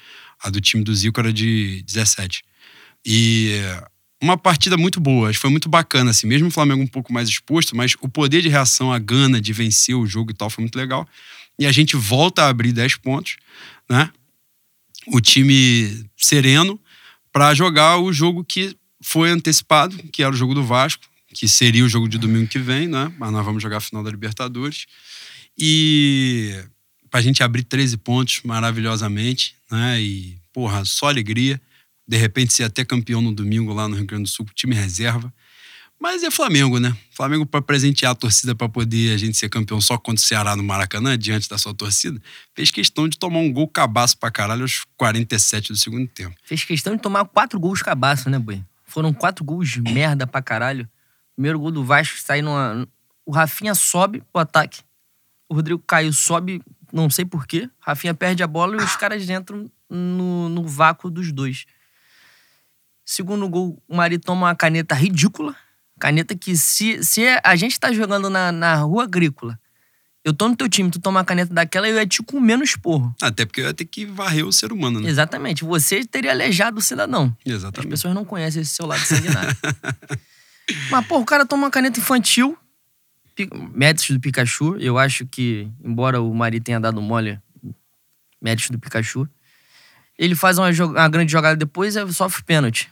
A do time do Zico era de 17. E uma partida muito boa, acho que foi muito bacana, assim, mesmo o Flamengo um pouco mais exposto, mas o poder de reação, a gana de vencer o jogo e tal foi muito legal. E a gente volta a abrir 10 pontos, né? O time sereno para jogar o jogo que foi antecipado, que era o jogo do Vasco, que seria o jogo de domingo que vem, né? Mas nós vamos jogar a final da Libertadores. E pra gente abrir 13 pontos maravilhosamente, né? E, porra, só alegria. De repente ser até campeão no domingo lá no Rio Grande do Sul, time reserva. Mas é Flamengo, né? Flamengo para presentear a torcida para poder a gente ser campeão só contra o Ceará no Maracanã, diante da sua torcida, fez questão de tomar um gol cabaço pra caralho aos 47 do segundo tempo. Fez questão de tomar quatro gols cabaço, né, Boi? Foram quatro gols merda pra caralho. Primeiro gol do Vasco sai numa. O Rafinha sobe o ataque. O Rodrigo Caio sobe não sei porquê. Rafinha perde a bola e os caras entram no, no vácuo dos dois. Segundo gol, o Mari toma uma caneta ridícula. Caneta que, se, se a gente tá jogando na, na rua agrícola, eu tô no teu time, tu toma uma caneta daquela, eu ia te comer no esporro. Até porque eu ia ter que varrer o ser humano, né? Exatamente. Você teria aleijado o cidadão. As Exatamente. pessoas não conhecem esse seu lado sanguinário. Mas, pô, o cara toma uma caneta infantil. Méritos do Pikachu. Eu acho que, embora o Mari tenha dado mole, méritos do Pikachu. Ele faz uma, uma grande jogada depois e sofre pênalti.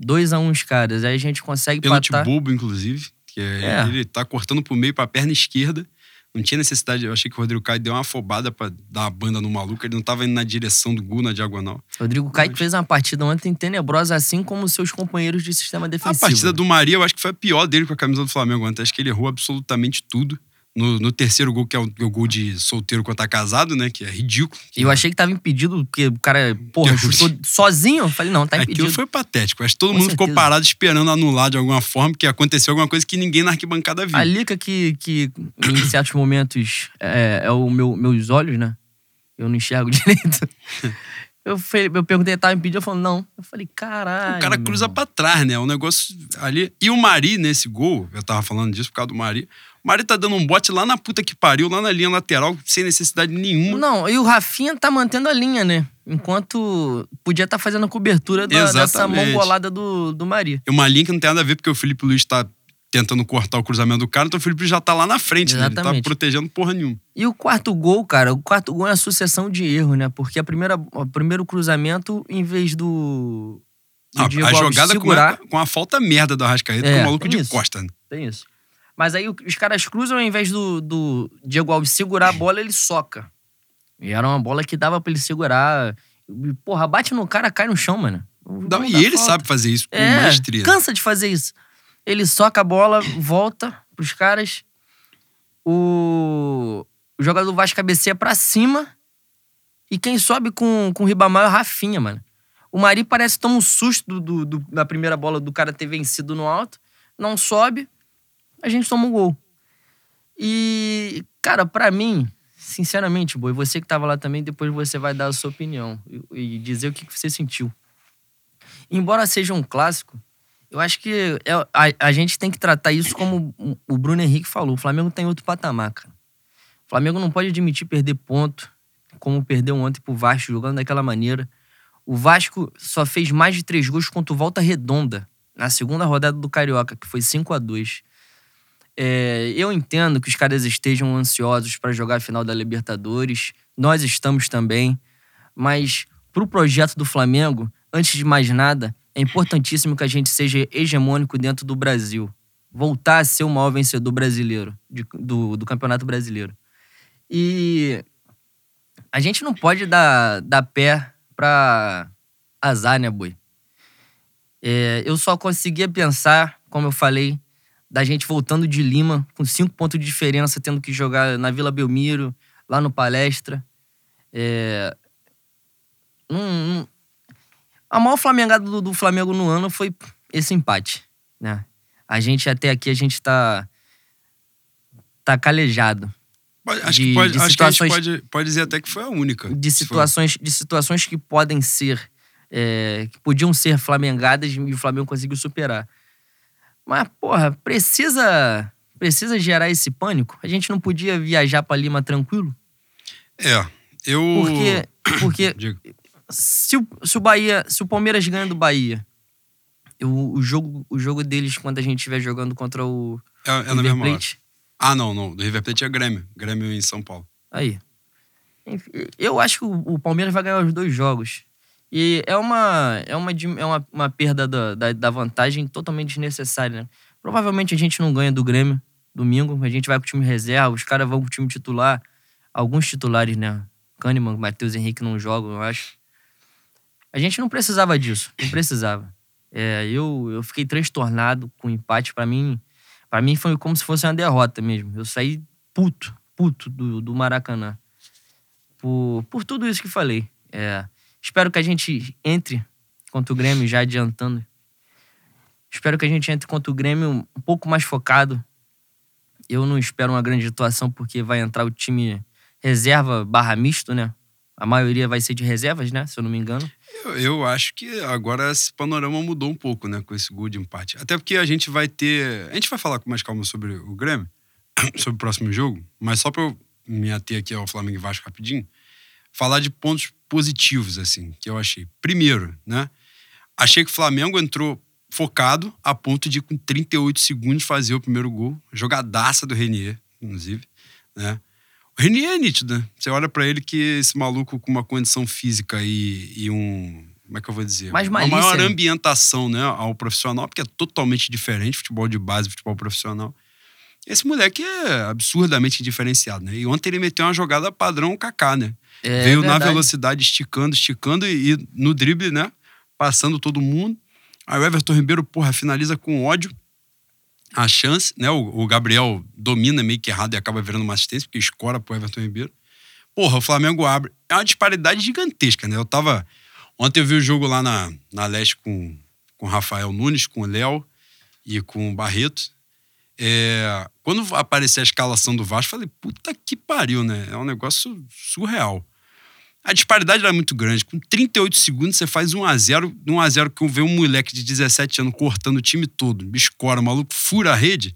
2 a 1 um os caras. Aí a gente consegue Pênalti empatar. bobo, inclusive. Que é, É. Ele tá cortando pro meio pra perna esquerda. Não tinha necessidade. Eu achei que o Rodrigo Caio deu uma afobada pra dar uma banda no maluco. Ele não tava indo na direção do gol, na diagonal. Rodrigo Caio fez uma partida ontem tenebrosa, assim como seus companheiros de sistema A defensivo. partida do Maria, eu acho que foi a pior dele com a camisa do Flamengo ontem. Acho que ele errou absolutamente tudo. No, no terceiro gol, que é o, o gol de solteiro quando tá casado, né? Que é ridículo. E eu achei que tava impedido, porque o cara, porra, chutou sozinho. Eu falei, não, tá impedido. Aquilo foi patético. Acho que todo Com mundo ficou certeza. parado esperando anular de alguma forma, que aconteceu alguma coisa que ninguém na arquibancada viu. A Lica que, que em certos momentos é, é o meu, meus olhos, né? Eu não enxergo direito. Eu, falei, eu perguntei, tava impedido? Eu falei, não. Eu falei, caralho. O cara cruza pra trás, né? O negócio ali. E o Mari, nesse gol, eu tava falando disso por causa do Mari. O Mari tá dando um bote lá na puta que pariu, lá na linha lateral, sem necessidade nenhuma. Não, e o Rafinha tá mantendo a linha, né? Enquanto podia estar fazendo a cobertura da- dessa Exatamente. mão bolada do, do Mari. É uma linha que não tem nada a ver, porque o Felipe Luiz tá tentando cortar o cruzamento do cara, então o Felipe já tá lá na frente, né? Ele tá Exatamente. protegendo porra nenhuma. E o quarto gol, cara, o quarto gol é uma sucessão de erros, né? Porque a primeira, o primeiro cruzamento, em vez do. Ah, a jogada com segurar, a, com a falta merda do Arrascaeta, É, com o maluco de isso. costa. né? Tem isso. Mas aí os caras cruzam, ao invés do, do Diego Alves segurar a bola, ele soca. E era uma bola que dava pra ele segurar. E, Porra, bate no cara, cai no chão, mano. Não, e ele falta. sabe fazer isso com É, maestria. cansa de fazer isso. Ele soca a bola, volta pros caras. O, o jogador do Vasco cabeceia pra cima. E quem sobe com, com o Ribamar é o Rafinha, mano. O Mari parece que toma um susto do, do- do- da primeira bola do cara ter vencido no alto. Não sobe. A gente toma um gol. E, cara, pra mim, sinceramente, Boi, você que tava lá também, depois você vai dar a sua opinião e, e dizer o que que você sentiu. Embora seja um clássico, eu acho que é- a, a gente tem que tratar isso como o- Bruno Henrique falou. O Flamengo tem outro patamar, cara. O Flamengo não pode admitir perder ponto, como perdeu ontem pro Vasco, jogando daquela maneira. O Vasco só fez mais de três gols contra o Volta Redonda, na segunda rodada do Carioca, que foi 5 a 2 É, eu entendo que os caras estejam ansiosos para jogar a final da Libertadores. Nós estamos também. Mas pro projeto do Flamengo, antes de mais nada, é importantíssimo que a gente seja hegemônico dentro do Brasil. Voltar a ser o maior vencedor brasileiro, de- do, do Campeonato Brasileiro. E a gente não pode dar, dar pé pra azar, né, boi? É, eu só conseguia pensar, como eu falei, da gente voltando de Lima com cinco pontos de diferença, tendo que jogar na Vila Belmiro, lá no Palestra. É, a maior flamengada do, do Flamengo no ano foi esse empate, né? A gente até aqui a gente tá tá calejado Pode- acho de- que, pode, de acho que a gente pode, pode dizer até que foi a única. de situações de situações que podem ser é, que podiam ser flamengadas e o Flamengo conseguiu superar. Mas porra, precisa precisa gerar esse pânico? A gente não podia viajar pra Lima tranquilo? É, eu. Porque porque se o, se o Bahia, se o Palmeiras ganha do Bahia, o, o jogo o jogo deles quando a gente estiver jogando contra o É, é River mesma hora. Plate, Ah, não, não. Do River Plate é Grêmio. Grêmio em São Paulo. Aí. Enfim, Eu acho que o Palmeiras vai ganhar os dois jogos. E é uma, é uma, é uma, uma perda da, da, da vantagem totalmente desnecessária, né? Provavelmente a gente não ganha do Grêmio domingo, a gente vai com o time reserva, os caras vão com o time titular. Alguns titulares, né? Kahneman, Matheus Henrique não jogam, eu acho. A gente não precisava disso, não precisava. É, eu, eu fiquei transtornado com o empate. Pra mim, para mim foi como se fosse uma derrota mesmo. Eu saí puto, puto do, do Maracanã. Por, por tudo isso que falei. É, espero que a gente entre contra o Grêmio, já adiantando. Espero que a gente entre contra o Grêmio um pouco mais focado. Eu não espero uma grande atuação, porque vai entrar o time reserva barra misto, né? A maioria vai ser de reservas, né? Se eu não me engano. Eu, eu, acho que agora esse panorama mudou um pouco, né? Com esse gol de empate. Até porque a gente vai ter. A gente vai falar com mais calma sobre o Grêmio, sobre o próximo jogo, mas só pra eu me ater aqui ao Flamengo e Vasco rapidinho, falar de pontos positivos, assim, que eu achei. Primeiro, né? Achei que o Flamengo entrou focado a ponto de, com 38 segundos, fazer o primeiro gol. Jogadaça do Renier, inclusive, né? O Renier é nítido, né? Você olha para ele que esse maluco com uma condição física e, e um. Como é que eu vou dizer? Mais uma maior ambientação né, ao profissional, porque é totalmente diferente futebol de base futebol profissional. Esse moleque é absurdamente diferenciado, né? E ontem ele meteu uma jogada padrão Kaká, né? É, Veio verdade. na velocidade, esticando, esticando e, e no drible, né? Passando todo mundo. Aí o Everton Ribeiro, porra, finaliza com ódio a chance, né? O, o, Gabriel domina meio que errado e acaba virando uma assistência, porque escora pro Everton Ribeiro. Porra, o Flamengo abre. É uma disparidade gigantesca, né? Eu tava. Ontem eu vi o jogo lá na, na Leste com, com o Rafael Nunes, com o Léo e com o Barreto. É, quando apareceu a escalação do Vasco, falei, puta que pariu, né? É um negócio surreal. A disparidade era muito grande. Com 38 segundos, você faz 1x0. 1x0 que vê um moleque de 17 anos cortando o time todo. Biscora, maluco fura a rede.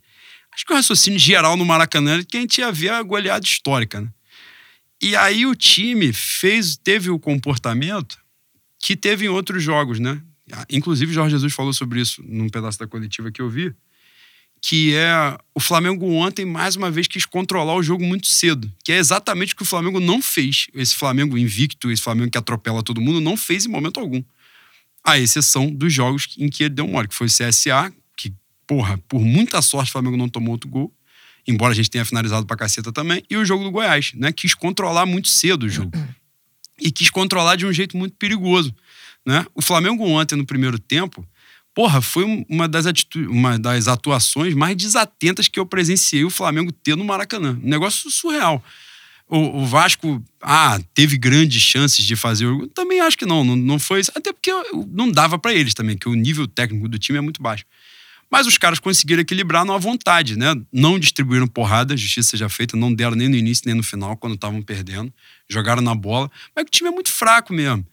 Acho que o raciocínio geral no Maracanã é que a gente ia ver a goleada histórica, né? E aí o time fez, teve o comportamento que teve em outros jogos, né? Inclusive, Jorge Jesus falou sobre isso num pedaço da coletiva que eu vi que é o Flamengo ontem, mais uma vez, quis controlar o jogo muito cedo, que é exatamente o que o Flamengo não fez. Esse Flamengo invicto, esse Flamengo que atropela todo mundo, não fez em momento algum. A exceção dos jogos em que ele deu mole, que foi o CSA, que, porra, por muita sorte o Flamengo não tomou outro gol, embora a gente tenha finalizado pra caceta também, e o jogo do Goiás, né? Quis controlar muito cedo o jogo. E quis controlar de um jeito muito perigoso. Né? O Flamengo ontem, no primeiro tempo, porra, foi uma das, uma das atuações mais desatentas que eu presenciei o Flamengo ter no Maracanã. Um negócio surreal. O, o Vasco, ah, teve grandes chances de fazer o. Também acho que não, não, não foi isso. Até porque não dava para eles também, que o nível técnico do time é muito baixo. Mas os caras conseguiram equilibrar numa vontade, né? Não distribuíram porrada, justiça seja feita, não deram nem no início nem no final, quando estavam perdendo. Jogaram na bola. Mas o time é muito fraco mesmo.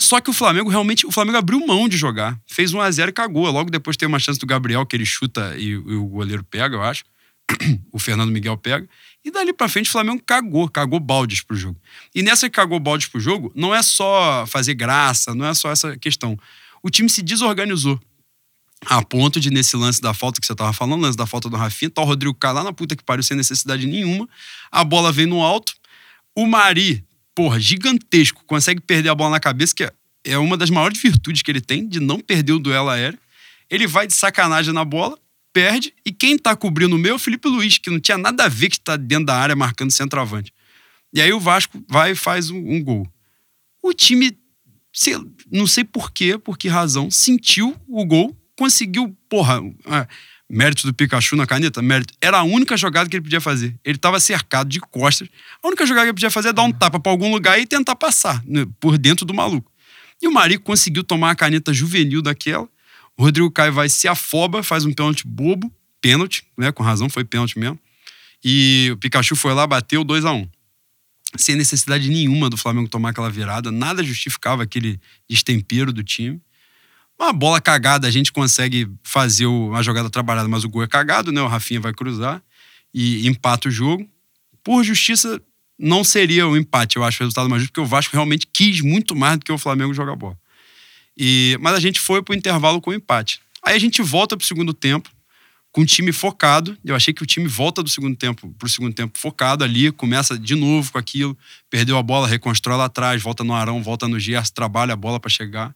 Só que o Flamengo realmente, o Flamengo abriu mão de jogar. Fez 1 a 0 e cagou. Logo depois tem uma chance do Gabriel que ele chuta e, e o goleiro pega, eu acho. o Fernando Miguel pega. E dali pra frente o Flamengo cagou, cagou baldes pro jogo. E nessa que cagou baldes pro jogo, não é só fazer graça, não é só essa questão. O time se desorganizou. A ponto de, nesse lance da falta que você tava falando, lance da falta do Rafinha, tá o Rodrigo Caio lá na puta que pariu sem necessidade nenhuma. A bola vem no alto. O Mari porra, gigantesco, consegue perder a bola na cabeça, que é uma das maiores virtudes que ele tem, de não perder o duelo aéreo. Ele vai de sacanagem na bola, perde, e quem tá cobrindo o meu é o Felipe Luiz, que não tinha nada a ver que está dentro da área marcando centroavante. E aí o Vasco vai e faz um, um gol. O time, não sei por quê, por que razão, sentiu o gol, conseguiu, porra, Mérito do Pikachu na caneta? Mérito. Era a única jogada que ele podia fazer. Ele estava cercado de costas. A única jogada que ele podia fazer é dar um tapa para algum lugar e tentar passar né, por dentro do maluco. E o Marico conseguiu tomar a caneta juvenil daquela. O Rodrigo Caio vai se afoba, faz um pênalti bobo. Pênalti, né? Com razão, foi pênalti mesmo. E o Pikachu foi lá, bateu 2 a 1 um. Sem necessidade nenhuma do Flamengo tomar aquela virada. Nada justificava aquele destempero do time. Uma bola cagada, a gente consegue fazer uma jogada trabalhada, mas o gol é cagado, né? O Rafinha vai cruzar e empata o jogo. Por justiça, não seria um empate, eu acho, o resultado mais justo, porque o Vasco realmente quis muito mais do que o Flamengo jogar bola. E, mas a gente foi pro intervalo com o empate. Aí a gente volta pro segundo tempo, com o time focado. Eu achei que o time volta do segundo tempo pro segundo tempo focado ali, começa de novo com aquilo, perdeu a bola, reconstrói lá atrás, volta no Arão, volta no Gerson, trabalha a bola para chegar.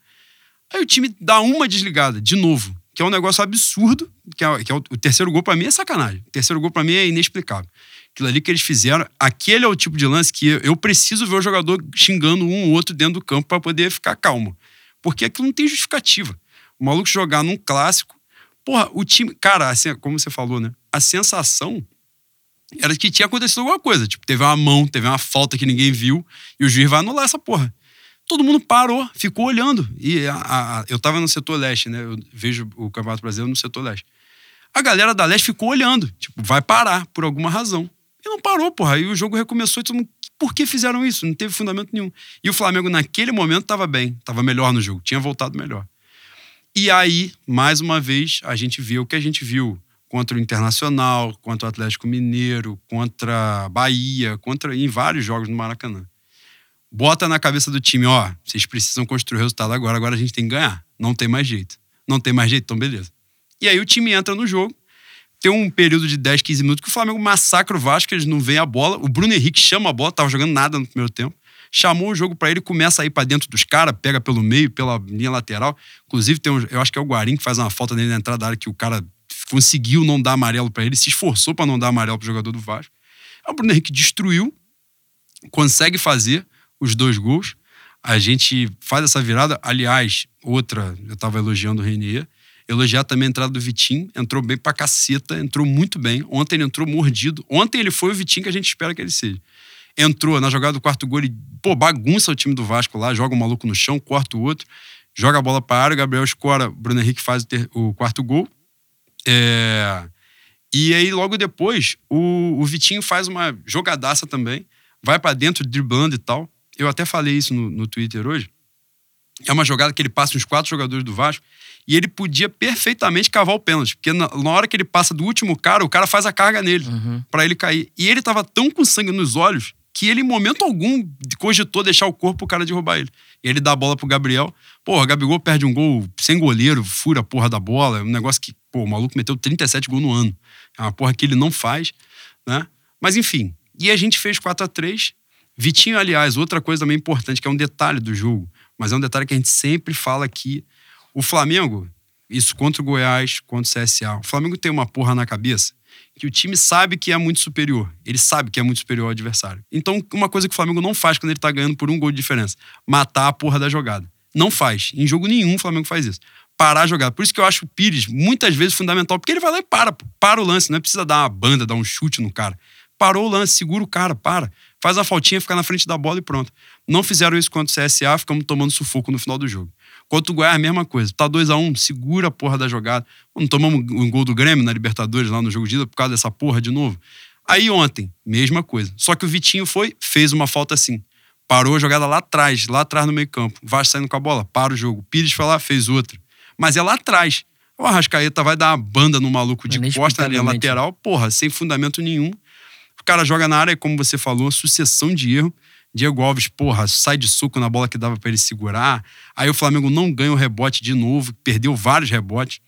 Aí o time dá uma desligada, de novo, que é um negócio absurdo, que é, que é o, o, terceiro gol para mim é sacanagem. O terceiro gol para mim é inexplicável. Aquilo ali que eles fizeram, aquele é o tipo de lance que eu preciso ver o jogador xingando um ou outro dentro do campo para poder ficar calmo. Porque aquilo não tem justificativa. O maluco jogar num clássico, porra, o time, cara, assim, como você falou, né? A sensação era que tinha acontecido alguma coisa. Tipo, teve uma mão, teve uma falta que ninguém viu e o juiz vai anular essa porra todo mundo parou, ficou olhando. E a, a, eu tava no setor leste, né? Eu vejo o Campeonato Brasileiro no setor leste. A galera da leste ficou olhando, tipo, vai parar por alguma razão. E não parou, porra. Aí o jogo recomeçou e todo mundo, por que fizeram isso? Não teve fundamento nenhum. E o Flamengo, naquele momento, estava bem, estava melhor no jogo, tinha voltado melhor. E aí, mais uma vez, a gente viu o que a gente viu contra o Internacional, contra o Atlético Mineiro, contra a Bahia, contra em vários jogos no Maracanã. Bota na cabeça do time, ó, vocês precisam construir o resultado agora, agora a gente tem que ganhar. Não tem mais jeito. Não tem mais jeito, então beleza. E aí o time entra no jogo, tem um período de 10, 15 minutos que o Flamengo massacra o Vasco, eles não veem a bola. O Bruno Henrique chama a bola, tava jogando nada no primeiro tempo. Chamou o jogo para ele, começa a ir para dentro dos caras, pega pelo meio, pela linha lateral. Inclusive, tem um, eu acho que é o Guarim que faz uma falta nele na entrada da área que o cara conseguiu não dar amarelo para ele, se esforçou para não dar amarelo pro jogador do Vasco. O Bruno Henrique destruiu, consegue fazer os dois gols. A gente faz essa virada. Aliás, outra, eu tava elogiando o Renier Elogiar também a entrada do Vitinho. Entrou bem pra caceta, entrou muito bem. Ontem ele entrou mordido. Ontem ele foi o Vitinho que a gente espera que ele seja. Entrou na jogada do quarto gol, ele, pô, bagunça o time do Vasco lá, joga o um maluco no chão, corta o outro, joga a bola pra área, o Gabriel escora, o Bruno Henrique faz o, ter, o quarto gol. É... E aí, logo depois, o, o Vitinho faz uma jogadaça também, vai para dentro, driblando e tal. Eu até falei isso no, no Twitter hoje. É uma jogada que ele passa uns quatro jogadores do Vasco e ele podia perfeitamente cavar o pênalti, porque na, na, hora que ele passa do último cara, o cara faz a carga nele uhum. para ele cair. E ele tava tão com sangue nos olhos que ele, em momento algum, cogitou deixar o corpo pro cara derrubar ele. E ele dá a bola pro Gabriel. Porra, o Gabigol perde um gol sem goleiro, fura a porra da bola. É um negócio que, pô, o maluco meteu 37 gols no ano. É uma porra que ele não faz, né? Mas enfim. E a gente fez 4 a 3 Vitinho, aliás, outra coisa também importante, que é um detalhe do jogo, mas é um detalhe que a gente sempre fala aqui o Flamengo, isso contra o Goiás, contra o CSA, o Flamengo tem uma porra na cabeça que o time sabe que é muito superior. Ele sabe que é muito superior ao adversário. Então, uma coisa que o Flamengo não faz quando ele tá ganhando por um gol de diferença: matar a porra da jogada. Não faz. Em jogo nenhum o Flamengo faz isso. Parar a jogada. Por isso que eu acho o Pires muitas vezes fundamental, porque ele vai lá e para, para o lance. Não é precisa dar uma banda, dar um chute no cara. Parou o lance, segura o cara, para. Faz a faltinha, fica na frente da bola e pronto. Não fizeram isso contra o CSA, ficamos tomando sufoco no final do jogo. Contra o Goiás, a mesma coisa. Tá 2 a 1 um, segura a porra da jogada. Não tomamos um gol do Grêmio na Libertadores lá no jogo de ida por causa dessa porra de novo. Aí ontem, mesma coisa. Só que o Vitinho foi, fez uma falta assim. Parou a jogada lá atrás, lá atrás no meio campo. Vasco saindo com a bola, para o jogo. Pires foi lá, fez outra. Mas é lá atrás. O Arrascaeta vai dar uma banda no maluco de costa na linha lateral, porra, sem fundamento nenhum. O cara joga na área, como você falou, sucessão de erro. Diego Alves, porra, sai de suco na bola que dava para ele segurar. Aí o Flamengo não ganha o rebote de novo, perdeu vários rebotes.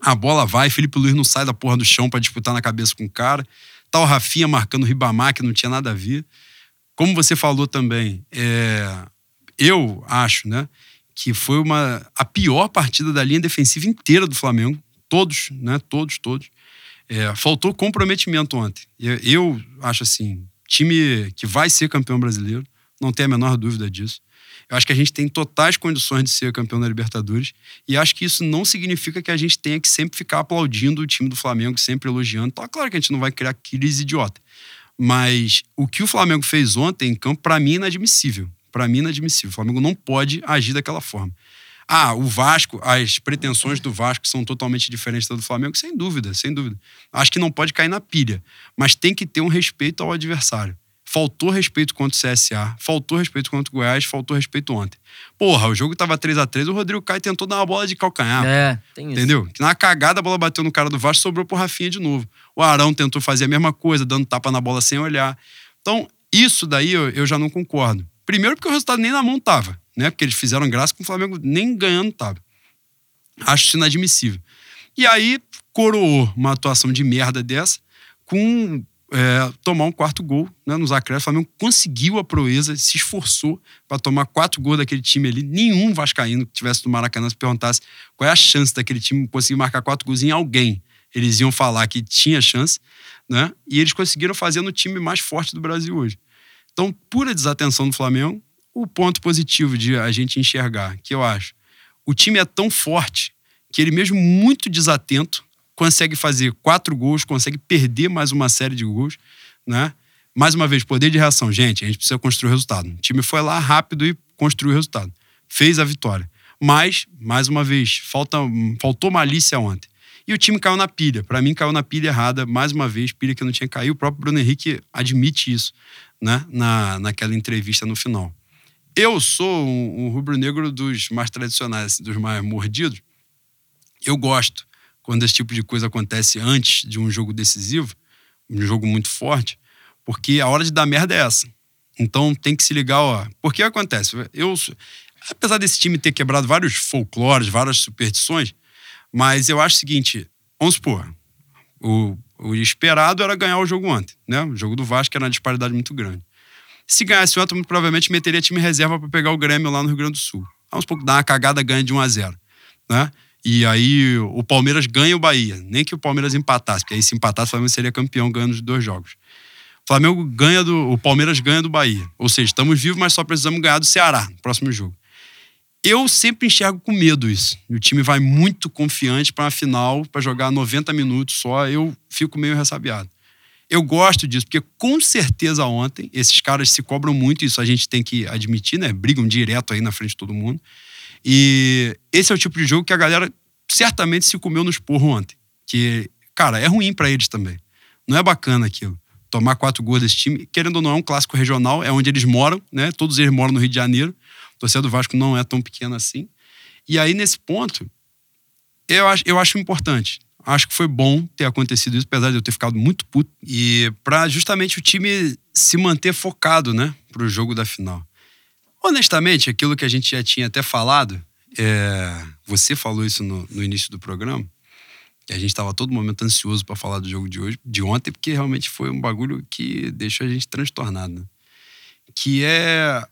A bola vai, Felipe Luiz não sai da porra do chão para disputar na cabeça com o cara. Tá o Rafinha marcando o Ribamar, que não tinha nada a ver. Como você falou também, é... eu acho, né, que foi uma a pior partida da linha defensiva inteira do Flamengo. Todos, né, todos, todos. É, faltou comprometimento ontem. Eu, eu acho assim, time que vai ser campeão brasileiro, não tem a menor dúvida disso. Eu acho que a gente tem totais condições de ser campeão da Libertadores e acho que isso não significa que a gente tenha que sempre ficar aplaudindo o time do Flamengo, sempre elogiando. Tá claro que a gente não vai criar crise idiota, mas o que o Flamengo fez ontem em campo, para mim, é inadmissível. Para mim, é inadmissível. O Flamengo não pode agir daquela forma. Ah, o Vasco, as pretensões do Vasco são totalmente diferentes da do Flamengo, sem dúvida, sem dúvida. Acho que não pode cair na pilha, mas tem que ter um respeito ao adversário. Faltou respeito contra o CSA, faltou respeito contra o Goiás, faltou respeito ontem. Porra, o jogo tava 3 a 3 o Rodrigo Caio tentou dar uma bola de calcanhar. É, tem isso. Entendeu? Na cagada a bola bateu no cara do Vasco, sobrou pro Rafinha de novo. O Arão tentou fazer a mesma coisa, dando tapa na bola sem olhar. Então, isso daí eu, eu já não concordo. Primeiro porque o resultado nem na mão tava né? Porque eles fizeram graça com o Flamengo nem ganhando tava. Acho inadmissível. E aí coroou uma atuação de merda dessa com é, tomar um quarto gol né, nos acréscimos. O Flamengo conseguiu a proeza, se esforçou para tomar quatro gols daquele time ali. Nenhum vascaíno que tivesse no Maracanã se perguntasse qual é a chance daquele time conseguir marcar quatro gols em alguém. Eles iam falar que tinha chance, né? E eles conseguiram fazer no time mais forte do Brasil hoje. Então, pura desatenção do Flamengo, o ponto positivo de a gente enxergar, que eu acho, o time é tão forte que ele mesmo muito desatento consegue fazer quatro gols, consegue perder mais uma série de gols, né? Mais uma vez, poder de reação. Gente, a gente precisa construir o resultado. O time foi lá rápido e construiu o resultado. Fez a vitória. Mas, mais uma vez, falta, faltou malícia ontem. E o time caiu na pilha. Para mim, caiu na pilha errada, mais uma vez, pilha que não tinha caído. O próprio Bruno Henrique admite isso. né, na, naquela entrevista no final. Eu sou um, um rubro-negro dos mais tradicionais, dos mais mordidos. Eu gosto quando esse tipo de coisa acontece antes de um jogo decisivo, um jogo muito forte, porque a hora de dar merda é essa. Então tem que se ligar, ó. Porque acontece, eu, apesar desse time ter quebrado vários folclores, várias superstições, mas eu acho o seguinte, vamos supor, o, o esperado era ganhar o jogo ontem, né? O jogo do Vasco era uma disparidade muito grande. Se ganhasse ontem, muito provavelmente meteria time reserva para pegar o Grêmio lá no Rio Grande do Sul. Vamos pouco dar uma cagada, ganha de 1 a 0 né? E aí o Palmeiras ganha o Bahia. Nem que o Palmeiras empatasse, porque aí se empatasse, o Flamengo seria campeão ganhando os dois jogos. O Flamengo ganha do. O Palmeiras ganha do Bahia. Ou seja, estamos vivos, mas só precisamos ganhar do Ceará no próximo jogo. Eu sempre enxergo com medo isso. O time vai muito confiante para a final, para jogar 90 minutos só. Eu fico meio ressabiado. Eu gosto disso, porque com certeza ontem esses caras se cobram muito, isso a gente tem que admitir, né? Brigam direto aí na frente de todo mundo. E esse é o tipo de jogo que a galera certamente se comeu nos porros ontem. Que, cara, é ruim para eles também. Não é bacana aquilo. Tomar quatro gols desse time, querendo ou não, é um clássico regional, é onde eles moram, né? Todos eles moram no Rio de Janeiro. A torcida do Vasco não é tão pequena assim. E aí, nesse ponto, eu acho, eu acho importante acho que foi bom ter acontecido isso, apesar de eu ter ficado muito puto. E para justamente o time se manter focado, né, pro jogo da final. Honestamente, aquilo que a gente já tinha até falado, é... você falou isso no, no início do programa, que a gente estava todo momento ansioso para falar do jogo de hoje, de ontem, porque realmente foi um bagulho que deixou a gente transtornado. Né? Que é.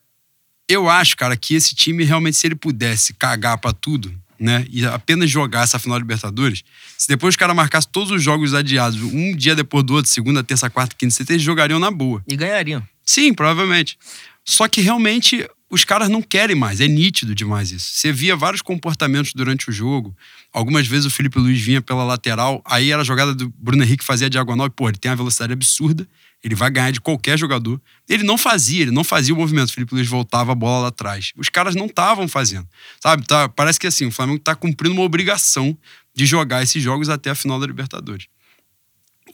Eu acho, cara, que esse time realmente, se ele pudesse cagar para tudo, né? E apenas jogar essa final de Libertadores, se depois os caras marcassem todos os jogos adiados, um dia depois do outro, segunda, terça, quarta, quinta, sexta, eles jogariam na boa. E ganhariam. Sim, provavelmente. Só que realmente os caras não querem mais, é nítido demais isso. Você via vários comportamentos durante o jogo. Algumas vezes o Felipe Luiz vinha pela lateral, aí era a jogada do Bruno Henrique fazia a diagonal, e pô, ele tem uma velocidade absurda, ele vai ganhar de qualquer jogador. Ele não fazia, ele não fazia o movimento. O Felipe Luiz voltava a bola lá atrás. Os caras não estavam fazendo. Sabe? Tá, parece que assim, o Flamengo está cumprindo uma obrigação de jogar esses jogos até a final da Libertadores.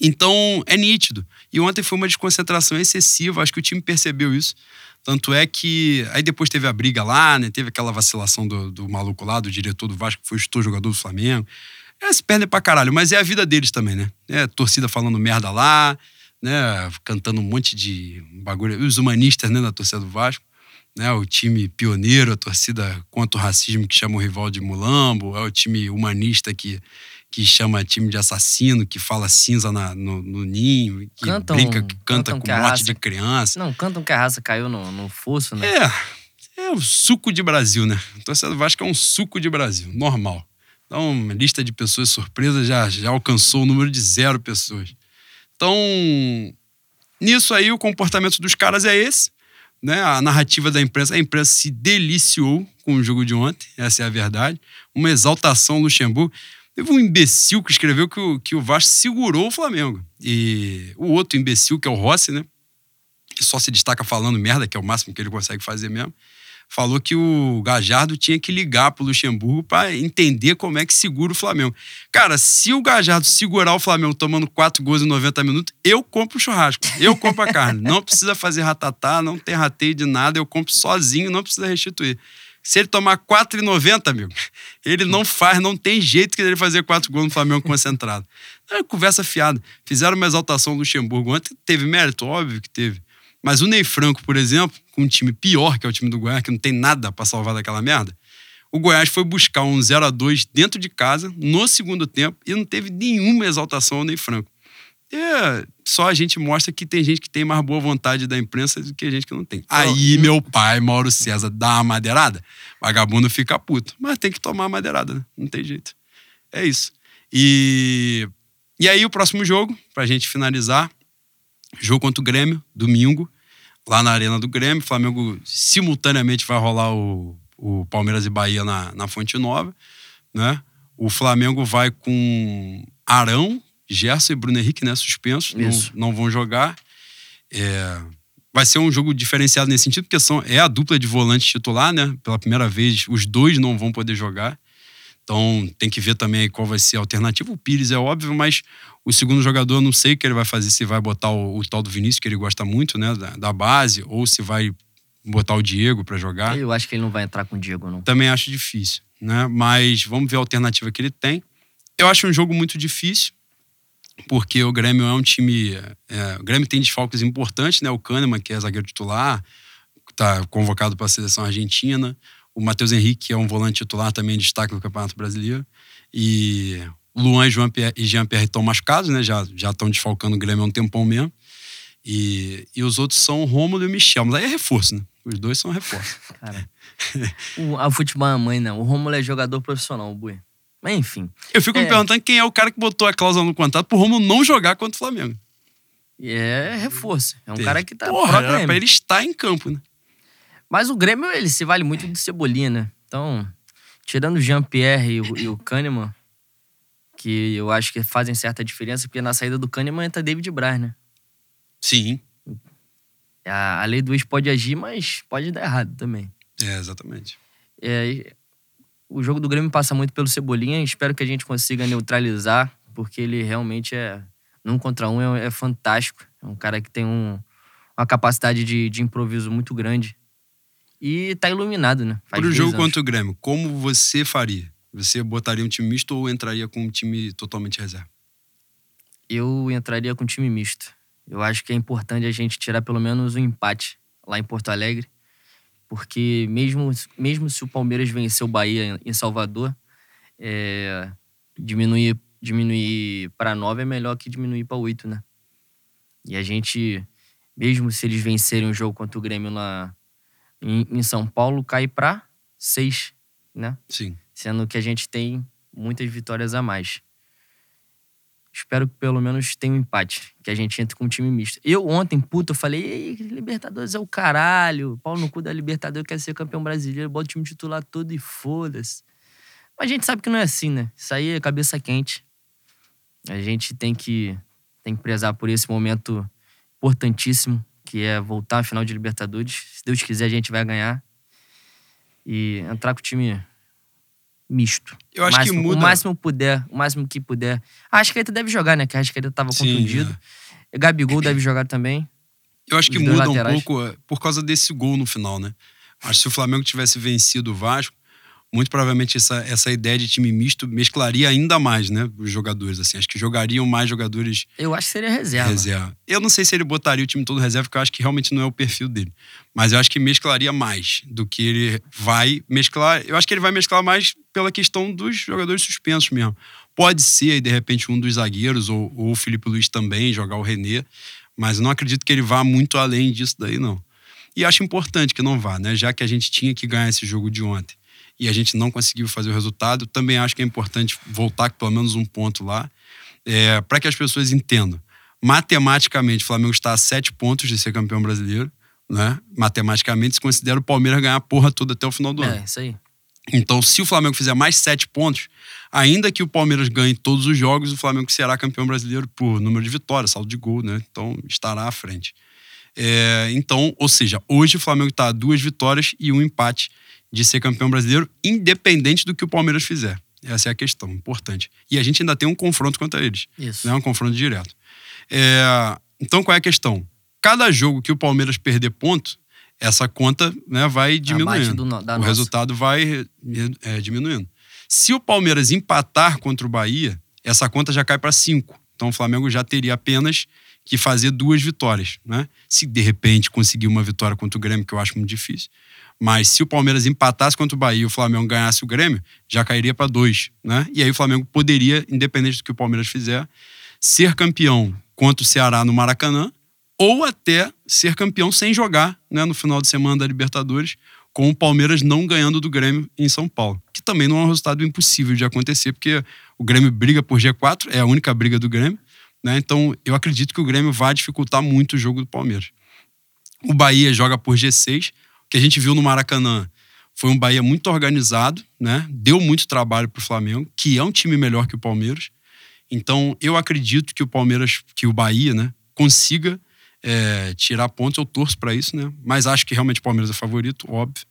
Então, é nítido. E ontem foi uma desconcentração excessiva, acho que o time percebeu isso. Tanto é que. Aí depois teve a briga lá, né? Teve aquela vacilação do, do maluco lá, do diretor do Vasco, que foi o jogador do Flamengo. É, se perdem pra caralho, mas é a vida deles também, né? É torcida falando merda lá, né? Cantando um monte de bagulho. Os humanistas, né? Na torcida do Vasco. Né, o time pioneiro, a torcida contra o racismo que chama o rival de mulambo, é o time humanista que que chama time de assassino, que fala cinza na, no, no, ninho, que cantam, brinca, que canta com morte raça, de criança. Não, cantam que a raça caiu no, no fosso, né? É, é o suco de Brasil, né? O torcedor do Vasco é um suco de Brasil, normal. Então, uma lista de pessoas surpresas já, já alcançou o número de zero pessoas. Então, nisso aí, o comportamento dos caras é esse. Né? A narrativa da imprensa, a imprensa se deliciou com o jogo de ontem, essa é a verdade. Uma exaltação Luxemburgo. Teve um imbecil que escreveu que o, que o Vasco segurou o Flamengo. E o outro imbecil, que é o Rossi, né? Que só se destaca falando merda, que é o máximo que ele consegue fazer mesmo. Falou que o Gajardo tinha que ligar pro Luxemburgo para entender como é que segura o Flamengo. Cara, se o Gajardo segurar o Flamengo tomando quatro gols em 90 minutos, eu compro o churrasco, eu compro a carne. Não precisa fazer ratatá, não tem rateio de nada, eu compro sozinho, não precisa restituir. Se ele tomar 4,90, amigo, ele não faz, não tem jeito que ele fazer quatro gols no Flamengo concentrado. É conversa fiada. Fizeram uma exaltação do Luxemburgo ontem, teve mérito, óbvio que teve. Mas o Ney Franco, por exemplo, com um time pior que é o time do Goiás, que não tem nada para salvar daquela merda, o Goiás foi buscar um 0 a 2 dentro de casa, no segundo tempo, e não teve nenhuma exaltação ao Ney Franco. É, só a gente mostra que tem gente que tem mais boa vontade da imprensa do que a gente que não tem. Aí meu pai, Mauro César, dá uma madeirada, vagabundo fica puto. Mas tem que tomar a madeirada, né? Não tem jeito. É isso. E, e aí o próximo jogo, pra gente finalizar, jogo contra o Grêmio, domingo, lá na Arena do Grêmio. Flamengo simultaneamente vai rolar o, o Palmeiras e Bahia na, na Fonte Nova, né? O Flamengo vai com Arão, Gerson e Bruno Henrique, né, suspensos, não, não, vão jogar. É, vai ser um jogo diferenciado nesse sentido, porque são, é a dupla de volante titular, né? Pela primeira vez, os dois não vão poder jogar. Então tem que ver também qual vai ser a alternativa. O Pires é óbvio, mas o segundo jogador não sei o que ele vai fazer, se vai botar o, o tal do Vinícius, que ele gosta muito, né, da, da base, ou se vai botar o Diego para jogar. Eu acho que ele não vai entrar com o Diego, não. Também acho difícil, né? Mas vamos ver a alternativa que ele tem. Eu acho um jogo muito difícil, porque o Grêmio é um time. É, o Grêmio tem desfalques importantes, né? O Kahneman, que é zagueiro titular, está convocado para a seleção argentina. O Matheus Henrique, que é um volante titular, também destaque no Campeonato Brasileiro. E Luan e, João Pierre, e Jean Pierre estão machucados, né? Já estão desfalcando o Grêmio há um tempão mesmo. E, e os outros são o Rômulo e o Michel. Mas aí é reforço, né? Os dois são reforço. Cara, o, a futebol é mãe, não. O Romulo é jogador profissional, o Bui. Mas enfim. Eu fico é... me perguntando quem é o cara que botou a cláusula no contrato pro Romulo não jogar contra o Flamengo. É reforço. É um Tem. cara que tá. Porra, era pra ele estar em campo, né? Mas o Grêmio, ele se vale muito de Cebolinha, né? Então, tirando o Jean-Pierre e, o, e o Kahneman, que eu acho que fazem certa diferença, porque na saída do Kahneman entra David Braz, né? Sim. A, a lei do ex pode agir, mas pode dar errado também. É, exatamente. É, o jogo do Grêmio passa muito pelo Cebolinha. Espero que a gente consiga neutralizar, porque ele realmente é. Num contra um é, é fantástico. É um cara que tem um, uma capacidade de, de improviso muito grande. E tá iluminado, né? Faz Pro jogo contra o Grêmio, como você faria? Você botaria um time misto ou entraria com um time totalmente reserva? Eu entraria com um time misto. Eu acho que é importante a gente tirar pelo menos um empate lá em Porto Alegre, porque mesmo, mesmo se o Palmeiras vencer o Bahia em Salvador, é, diminuir, diminuir para nove é melhor que diminuir para oito, né? E a gente, mesmo se eles vencerem o jogo contra o Grêmio lá em, em São Paulo, cai para seis, né? Sim. Sendo que a gente tem muitas vitórias a mais. Espero que pelo menos tenha um empate, que a gente entre com um time misto. Eu ontem, puta, eu falei, Libertadores é o caralho, pau no cu da Libertadores, quer ser campeão brasileiro, bota o time titular todo e foda-se. Mas a gente sabe que não é assim, né? Isso aí é cabeça quente. A gente tem que, tem que prezar por esse momento importantíssimo, que é voltar à final de Libertadores. Se Deus quiser, a gente vai ganhar. E entrar com o time misto. Eu acho máximo, que muda. O máximo puder, o máximo que puder. A Arrascaeta deve jogar, né? Que a Arrascaeta tava Sim, contundido. É. Gabigol deve jogar também. Eu acho que muda laterais. um pouco é, por causa desse gol no final, né? Acho que se o Flamengo tivesse vencido o Vasco, muito provavelmente essa, essa ideia de time misto mesclaria ainda mais, né? Os jogadores, assim. Acho que jogariam mais jogadores. Eu acho que seria reserva. Reserva. Eu não sei se ele botaria o time todo reserva, porque eu acho que realmente não é o perfil dele. Mas eu acho que mesclaria mais do que ele vai mesclar. Eu acho que ele vai mesclar mais pela questão dos jogadores suspensos mesmo. Pode ser, de repente, um dos zagueiros, ou, ou o Felipe Luiz também, jogar o René. Mas eu não acredito que ele vá muito além disso daí, não. E acho importante que não vá, né? Já que a gente tinha que ganhar esse jogo de ontem e a gente não conseguiu fazer o resultado, também acho que é importante voltar com pelo menos um ponto lá, é, para que as pessoas entendam. Matematicamente, o Flamengo está a sete pontos de ser campeão brasileiro, né? Matematicamente, se considera o Palmeiras ganhar a porra toda até o final do é, ano. É, isso aí. Então, se o Flamengo fizer mais sete pontos, ainda que o Palmeiras ganhe todos os jogos, o Flamengo será campeão brasileiro por número de vitórias, saldo de gol, né? Então, estará à frente. É, então, ou seja, hoje o Flamengo está a duas vitórias e um empate de ser campeão brasileiro, independente do que o Palmeiras fizer. Essa é a questão, importante. E a gente ainda tem um confronto contra eles. Isso. Não é um confronto direto. É, então, qual é a questão? Cada jogo que o Palmeiras perder ponto, essa conta né, vai diminuindo. Do, o nossa. resultado vai é, diminuindo. Se o Palmeiras empatar contra o Bahia, essa conta já cai para cinco. Então o Flamengo já teria apenas que fazer duas vitórias. Né? Se de repente conseguir uma vitória contra o Grêmio, que eu acho muito difícil, mas se o Palmeiras empatasse contra o Bahia e o Flamengo ganhasse o Grêmio, já cairia para dois, né? E aí o Flamengo poderia, independente do que o Palmeiras fizer, ser campeão contra o Ceará no Maracanã ou até ser campeão sem jogar, né, no final de semana da Libertadores, com o Palmeiras não ganhando do Grêmio em São Paulo, que também não é um resultado impossível de acontecer, porque o Grêmio briga por G4, é a única briga do Grêmio, né? Então, eu acredito que o Grêmio vai dificultar muito o jogo do Palmeiras. O Bahia joga por G6, que a gente viu no Maracanã foi um Bahia muito organizado, né? Deu muito trabalho para o Flamengo, que é um time melhor que o Palmeiras. Então, eu acredito que o Palmeiras, que o Bahia, né, consiga é, tirar pontos. Eu torço para isso, né? Mas acho que realmente o Palmeiras é favorito, óbvio,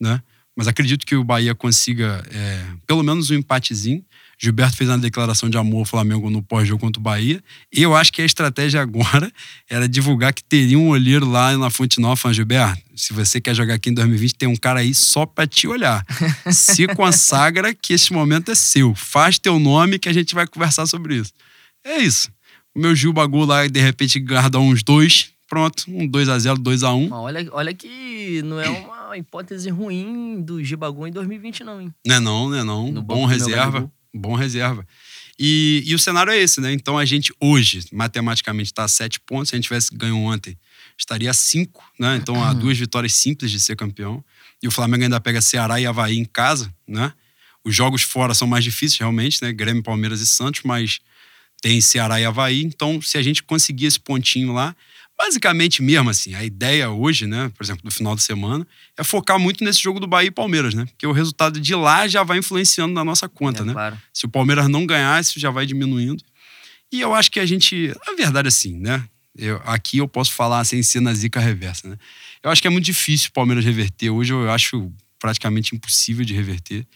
né? mas acredito que o Bahia consiga é, pelo menos um empatezinho. Gilberto fez uma declaração de amor ao Flamengo no pós-jogo contra o Bahia. Eu acho que a estratégia agora era divulgar que teria um olheiro lá na Fonte Nova falando, Gilberto, se você quer jogar aqui em 2020, tem um cara aí só pra te olhar. Se consagra que esse momento é seu. Faz teu nome que a gente vai conversar sobre isso. É isso. O meu Gil Bagu lá, de repente, guarda uns dois. Pronto, um 2x0, 2x1. Olha, olha que não é uma hipótese ruim do Gibagu em 2020, não, hein? Não é não, não é não. No Bom reserva. Bom reserva. E, e o cenário é esse, né? Então a gente hoje, matematicamente, está a sete pontos. Se a gente tivesse ganho ontem, estaria a cinco, né? Então há duas vitórias simples de ser campeão. E o Flamengo ainda pega Ceará e Havaí em casa, né? Os jogos fora são mais difíceis, realmente, né? Grêmio, Palmeiras e Santos, mas tem Ceará e Havaí. Então, se a gente conseguir esse pontinho lá, basicamente mesmo assim, a ideia hoje, né, por exemplo, do final de semana, é focar muito nesse jogo do Bahia e Palmeiras, né? Porque o resultado de lá já vai influenciando na nossa conta, É, né? claro. Se o Palmeiras não ganhar, isso já vai diminuindo. E eu acho que a gente. A verdade é assim, né? Eu, aqui eu posso falar sem ser na zica reversa, né? Eu acho que é muito difícil o Palmeiras reverter. Hoje eu acho praticamente impossível de reverter,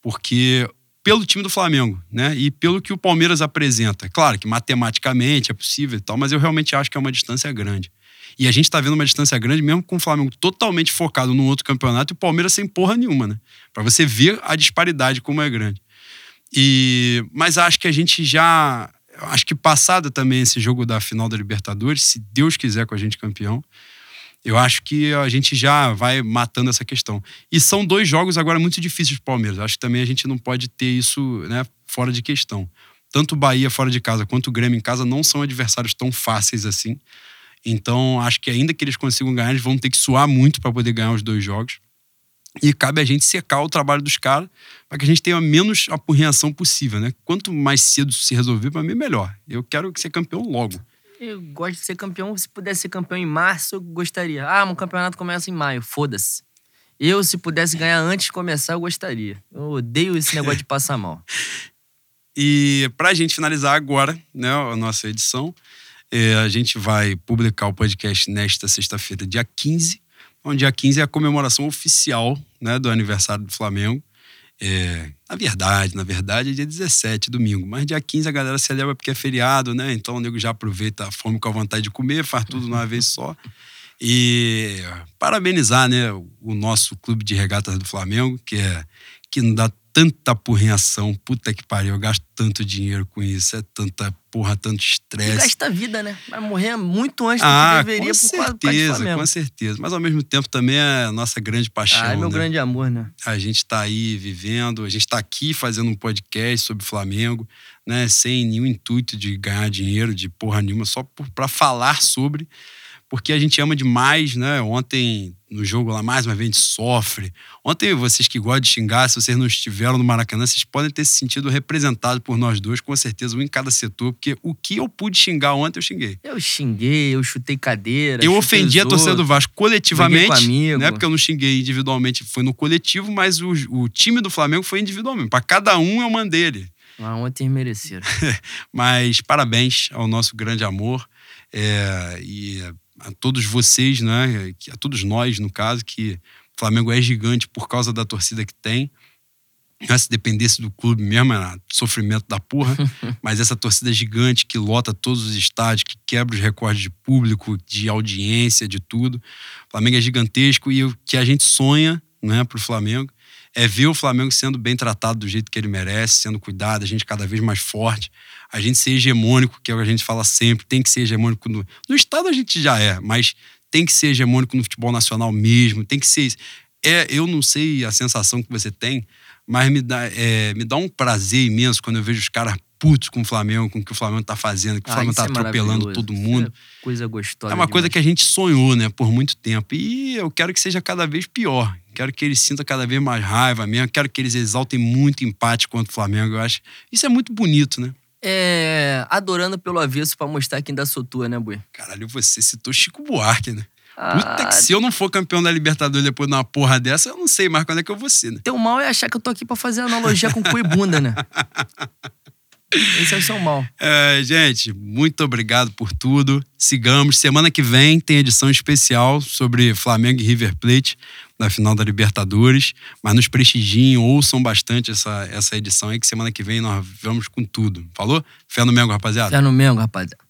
porque pelo time do Flamengo, né? E pelo que o Palmeiras apresenta. Claro que matematicamente é possível e tal, mas eu realmente acho que é uma distância grande. E a gente tá vendo uma distância grande mesmo com o Flamengo totalmente focado num outro campeonato e o Palmeiras sem porra nenhuma, né? Pra você ver a disparidade como é grande. E mas acho que a gente já acho que passado também esse jogo da final da Libertadores, se Deus quiser com a gente campeão, eu acho que a gente já vai matando essa questão. E são dois jogos agora muito difíceis para o Palmeiras. Acho que também a gente não pode ter isso né, fora de questão. Tanto o Bahia fora de casa quanto o Grêmio em casa não são adversários tão fáceis assim. Então, acho que ainda que eles consigam ganhar, eles vão ter que suar muito para poder ganhar os dois jogos. E cabe a gente secar o trabalho dos caras para que a gente tenha a menos apurreação possível, né? Quanto mais cedo se resolver, para mim, melhor. Eu quero ser campeão logo. Eu gosto de ser campeão. Se pudesse ser campeão em março, eu gostaria. Ah, um campeonato começa em maio. Foda-se. Eu, se pudesse ganhar antes de começar, eu gostaria. Eu odeio esse negócio de passar mal. E para a gente finalizar agora, né, a nossa edição, é, a gente vai publicar o podcast nesta sexta-feira, dia 15. Onde dia 15 é a comemoração oficial né, do aniversário do Flamengo. É, na verdade, na verdade é dia 17, domingo. Mas dia 15 a galera celebra porque é feriado, né? Então o nego já aproveita a fome com a vontade de comer, faz tudo numa vez só. E parabenizar, né, o nosso clube de regatas do Flamengo, que é que não dá tanta apurreação. Puta que pariu, eu gasto tanto dinheiro com isso. É tanta porra, tanto estresse. gasta vida, né? Vai morrer muito antes do Ah, que deveria com por causa, por causa certeza, com certeza. Mas ao mesmo tempo também é a nossa grande paixão. Ah, é meu né? grande amor, né? A gente está aí vivendo, a gente está aqui fazendo um podcast sobre Flamengo, né? Sem nenhum intuito de ganhar dinheiro, de porra nenhuma, só para falar sobre, porque a gente ama demais, né? Ontem, no jogo lá, mais uma vez, a gente sofre. Ontem, vocês que gostam de xingar, se vocês não estiveram no Maracanã, vocês podem ter se sentido representados por nós dois, com certeza, um em cada setor, porque o que eu pude xingar ontem, eu xinguei. Eu xinguei, eu chutei cadeira. Eu ofendi a torcida do. Vasco coletivamente, né? Porque eu não xinguei individualmente, foi no coletivo, mas o, o time do Flamengo foi individualmente. Para cada um eu mandei ele. Ah, ontem mereceram. Mas parabéns ao nosso grande amor é, e a todos vocês, né? A todos nós, no caso, que o Flamengo é gigante por causa da torcida que tem. Né, Se dependesse do clube mesmo, era sofrimento da porra. Mas essa torcida gigante que lota todos os estádios, que quebra os recordes de público, de audiência, de tudo. O Flamengo é gigantesco e o que a gente sonha né, para o Flamengo é ver o Flamengo sendo bem tratado do jeito que ele merece, sendo cuidado, a gente cada vez mais forte, a gente ser hegemônico, que é o que a gente fala sempre, tem que ser hegemônico no, no Estado a gente já é, mas tem que ser hegemônico no futebol nacional mesmo, tem que ser isso. É, eu não sei a sensação que você tem, mas me dá, é, me dá um prazer imenso quando eu vejo os caras putos com o Flamengo, com o que o Flamengo tá fazendo, que o Ah, Flamengo tá é atropelando todo mundo. É coisa gostosa. É uma coisa demais. que a gente sonhou, né, por muito tempo. E eu quero que seja cada vez pior. Quero que eles sintam cada vez mais raiva mesmo. Quero que eles exaltem muito empate contra o Flamengo. Eu acho. Isso é muito bonito, né? É. Adorando pelo avesso pra mostrar quem dá sotua, né, Bui? Caralho, você citou Chico Buarque, né? Puta Ah, que se eu não for campeão da Libertadores depois de uma porra dessa, eu não sei mais quando é que eu vou ser, né? Teu mal é achar que eu tô aqui pra fazer analogia com cu e bunda, né? Esse é o seu mal. É, gente, muito obrigado por tudo. Sigamos. Semana que vem tem edição especial sobre Flamengo e River Plate. Da final da Libertadores, mas nos prestigiem, ouçam bastante essa, essa edição aí, que semana que vem nós vamos com tudo. Falou? Fé no Mengo, rapaziada. Fé no Mengo, rapaziada.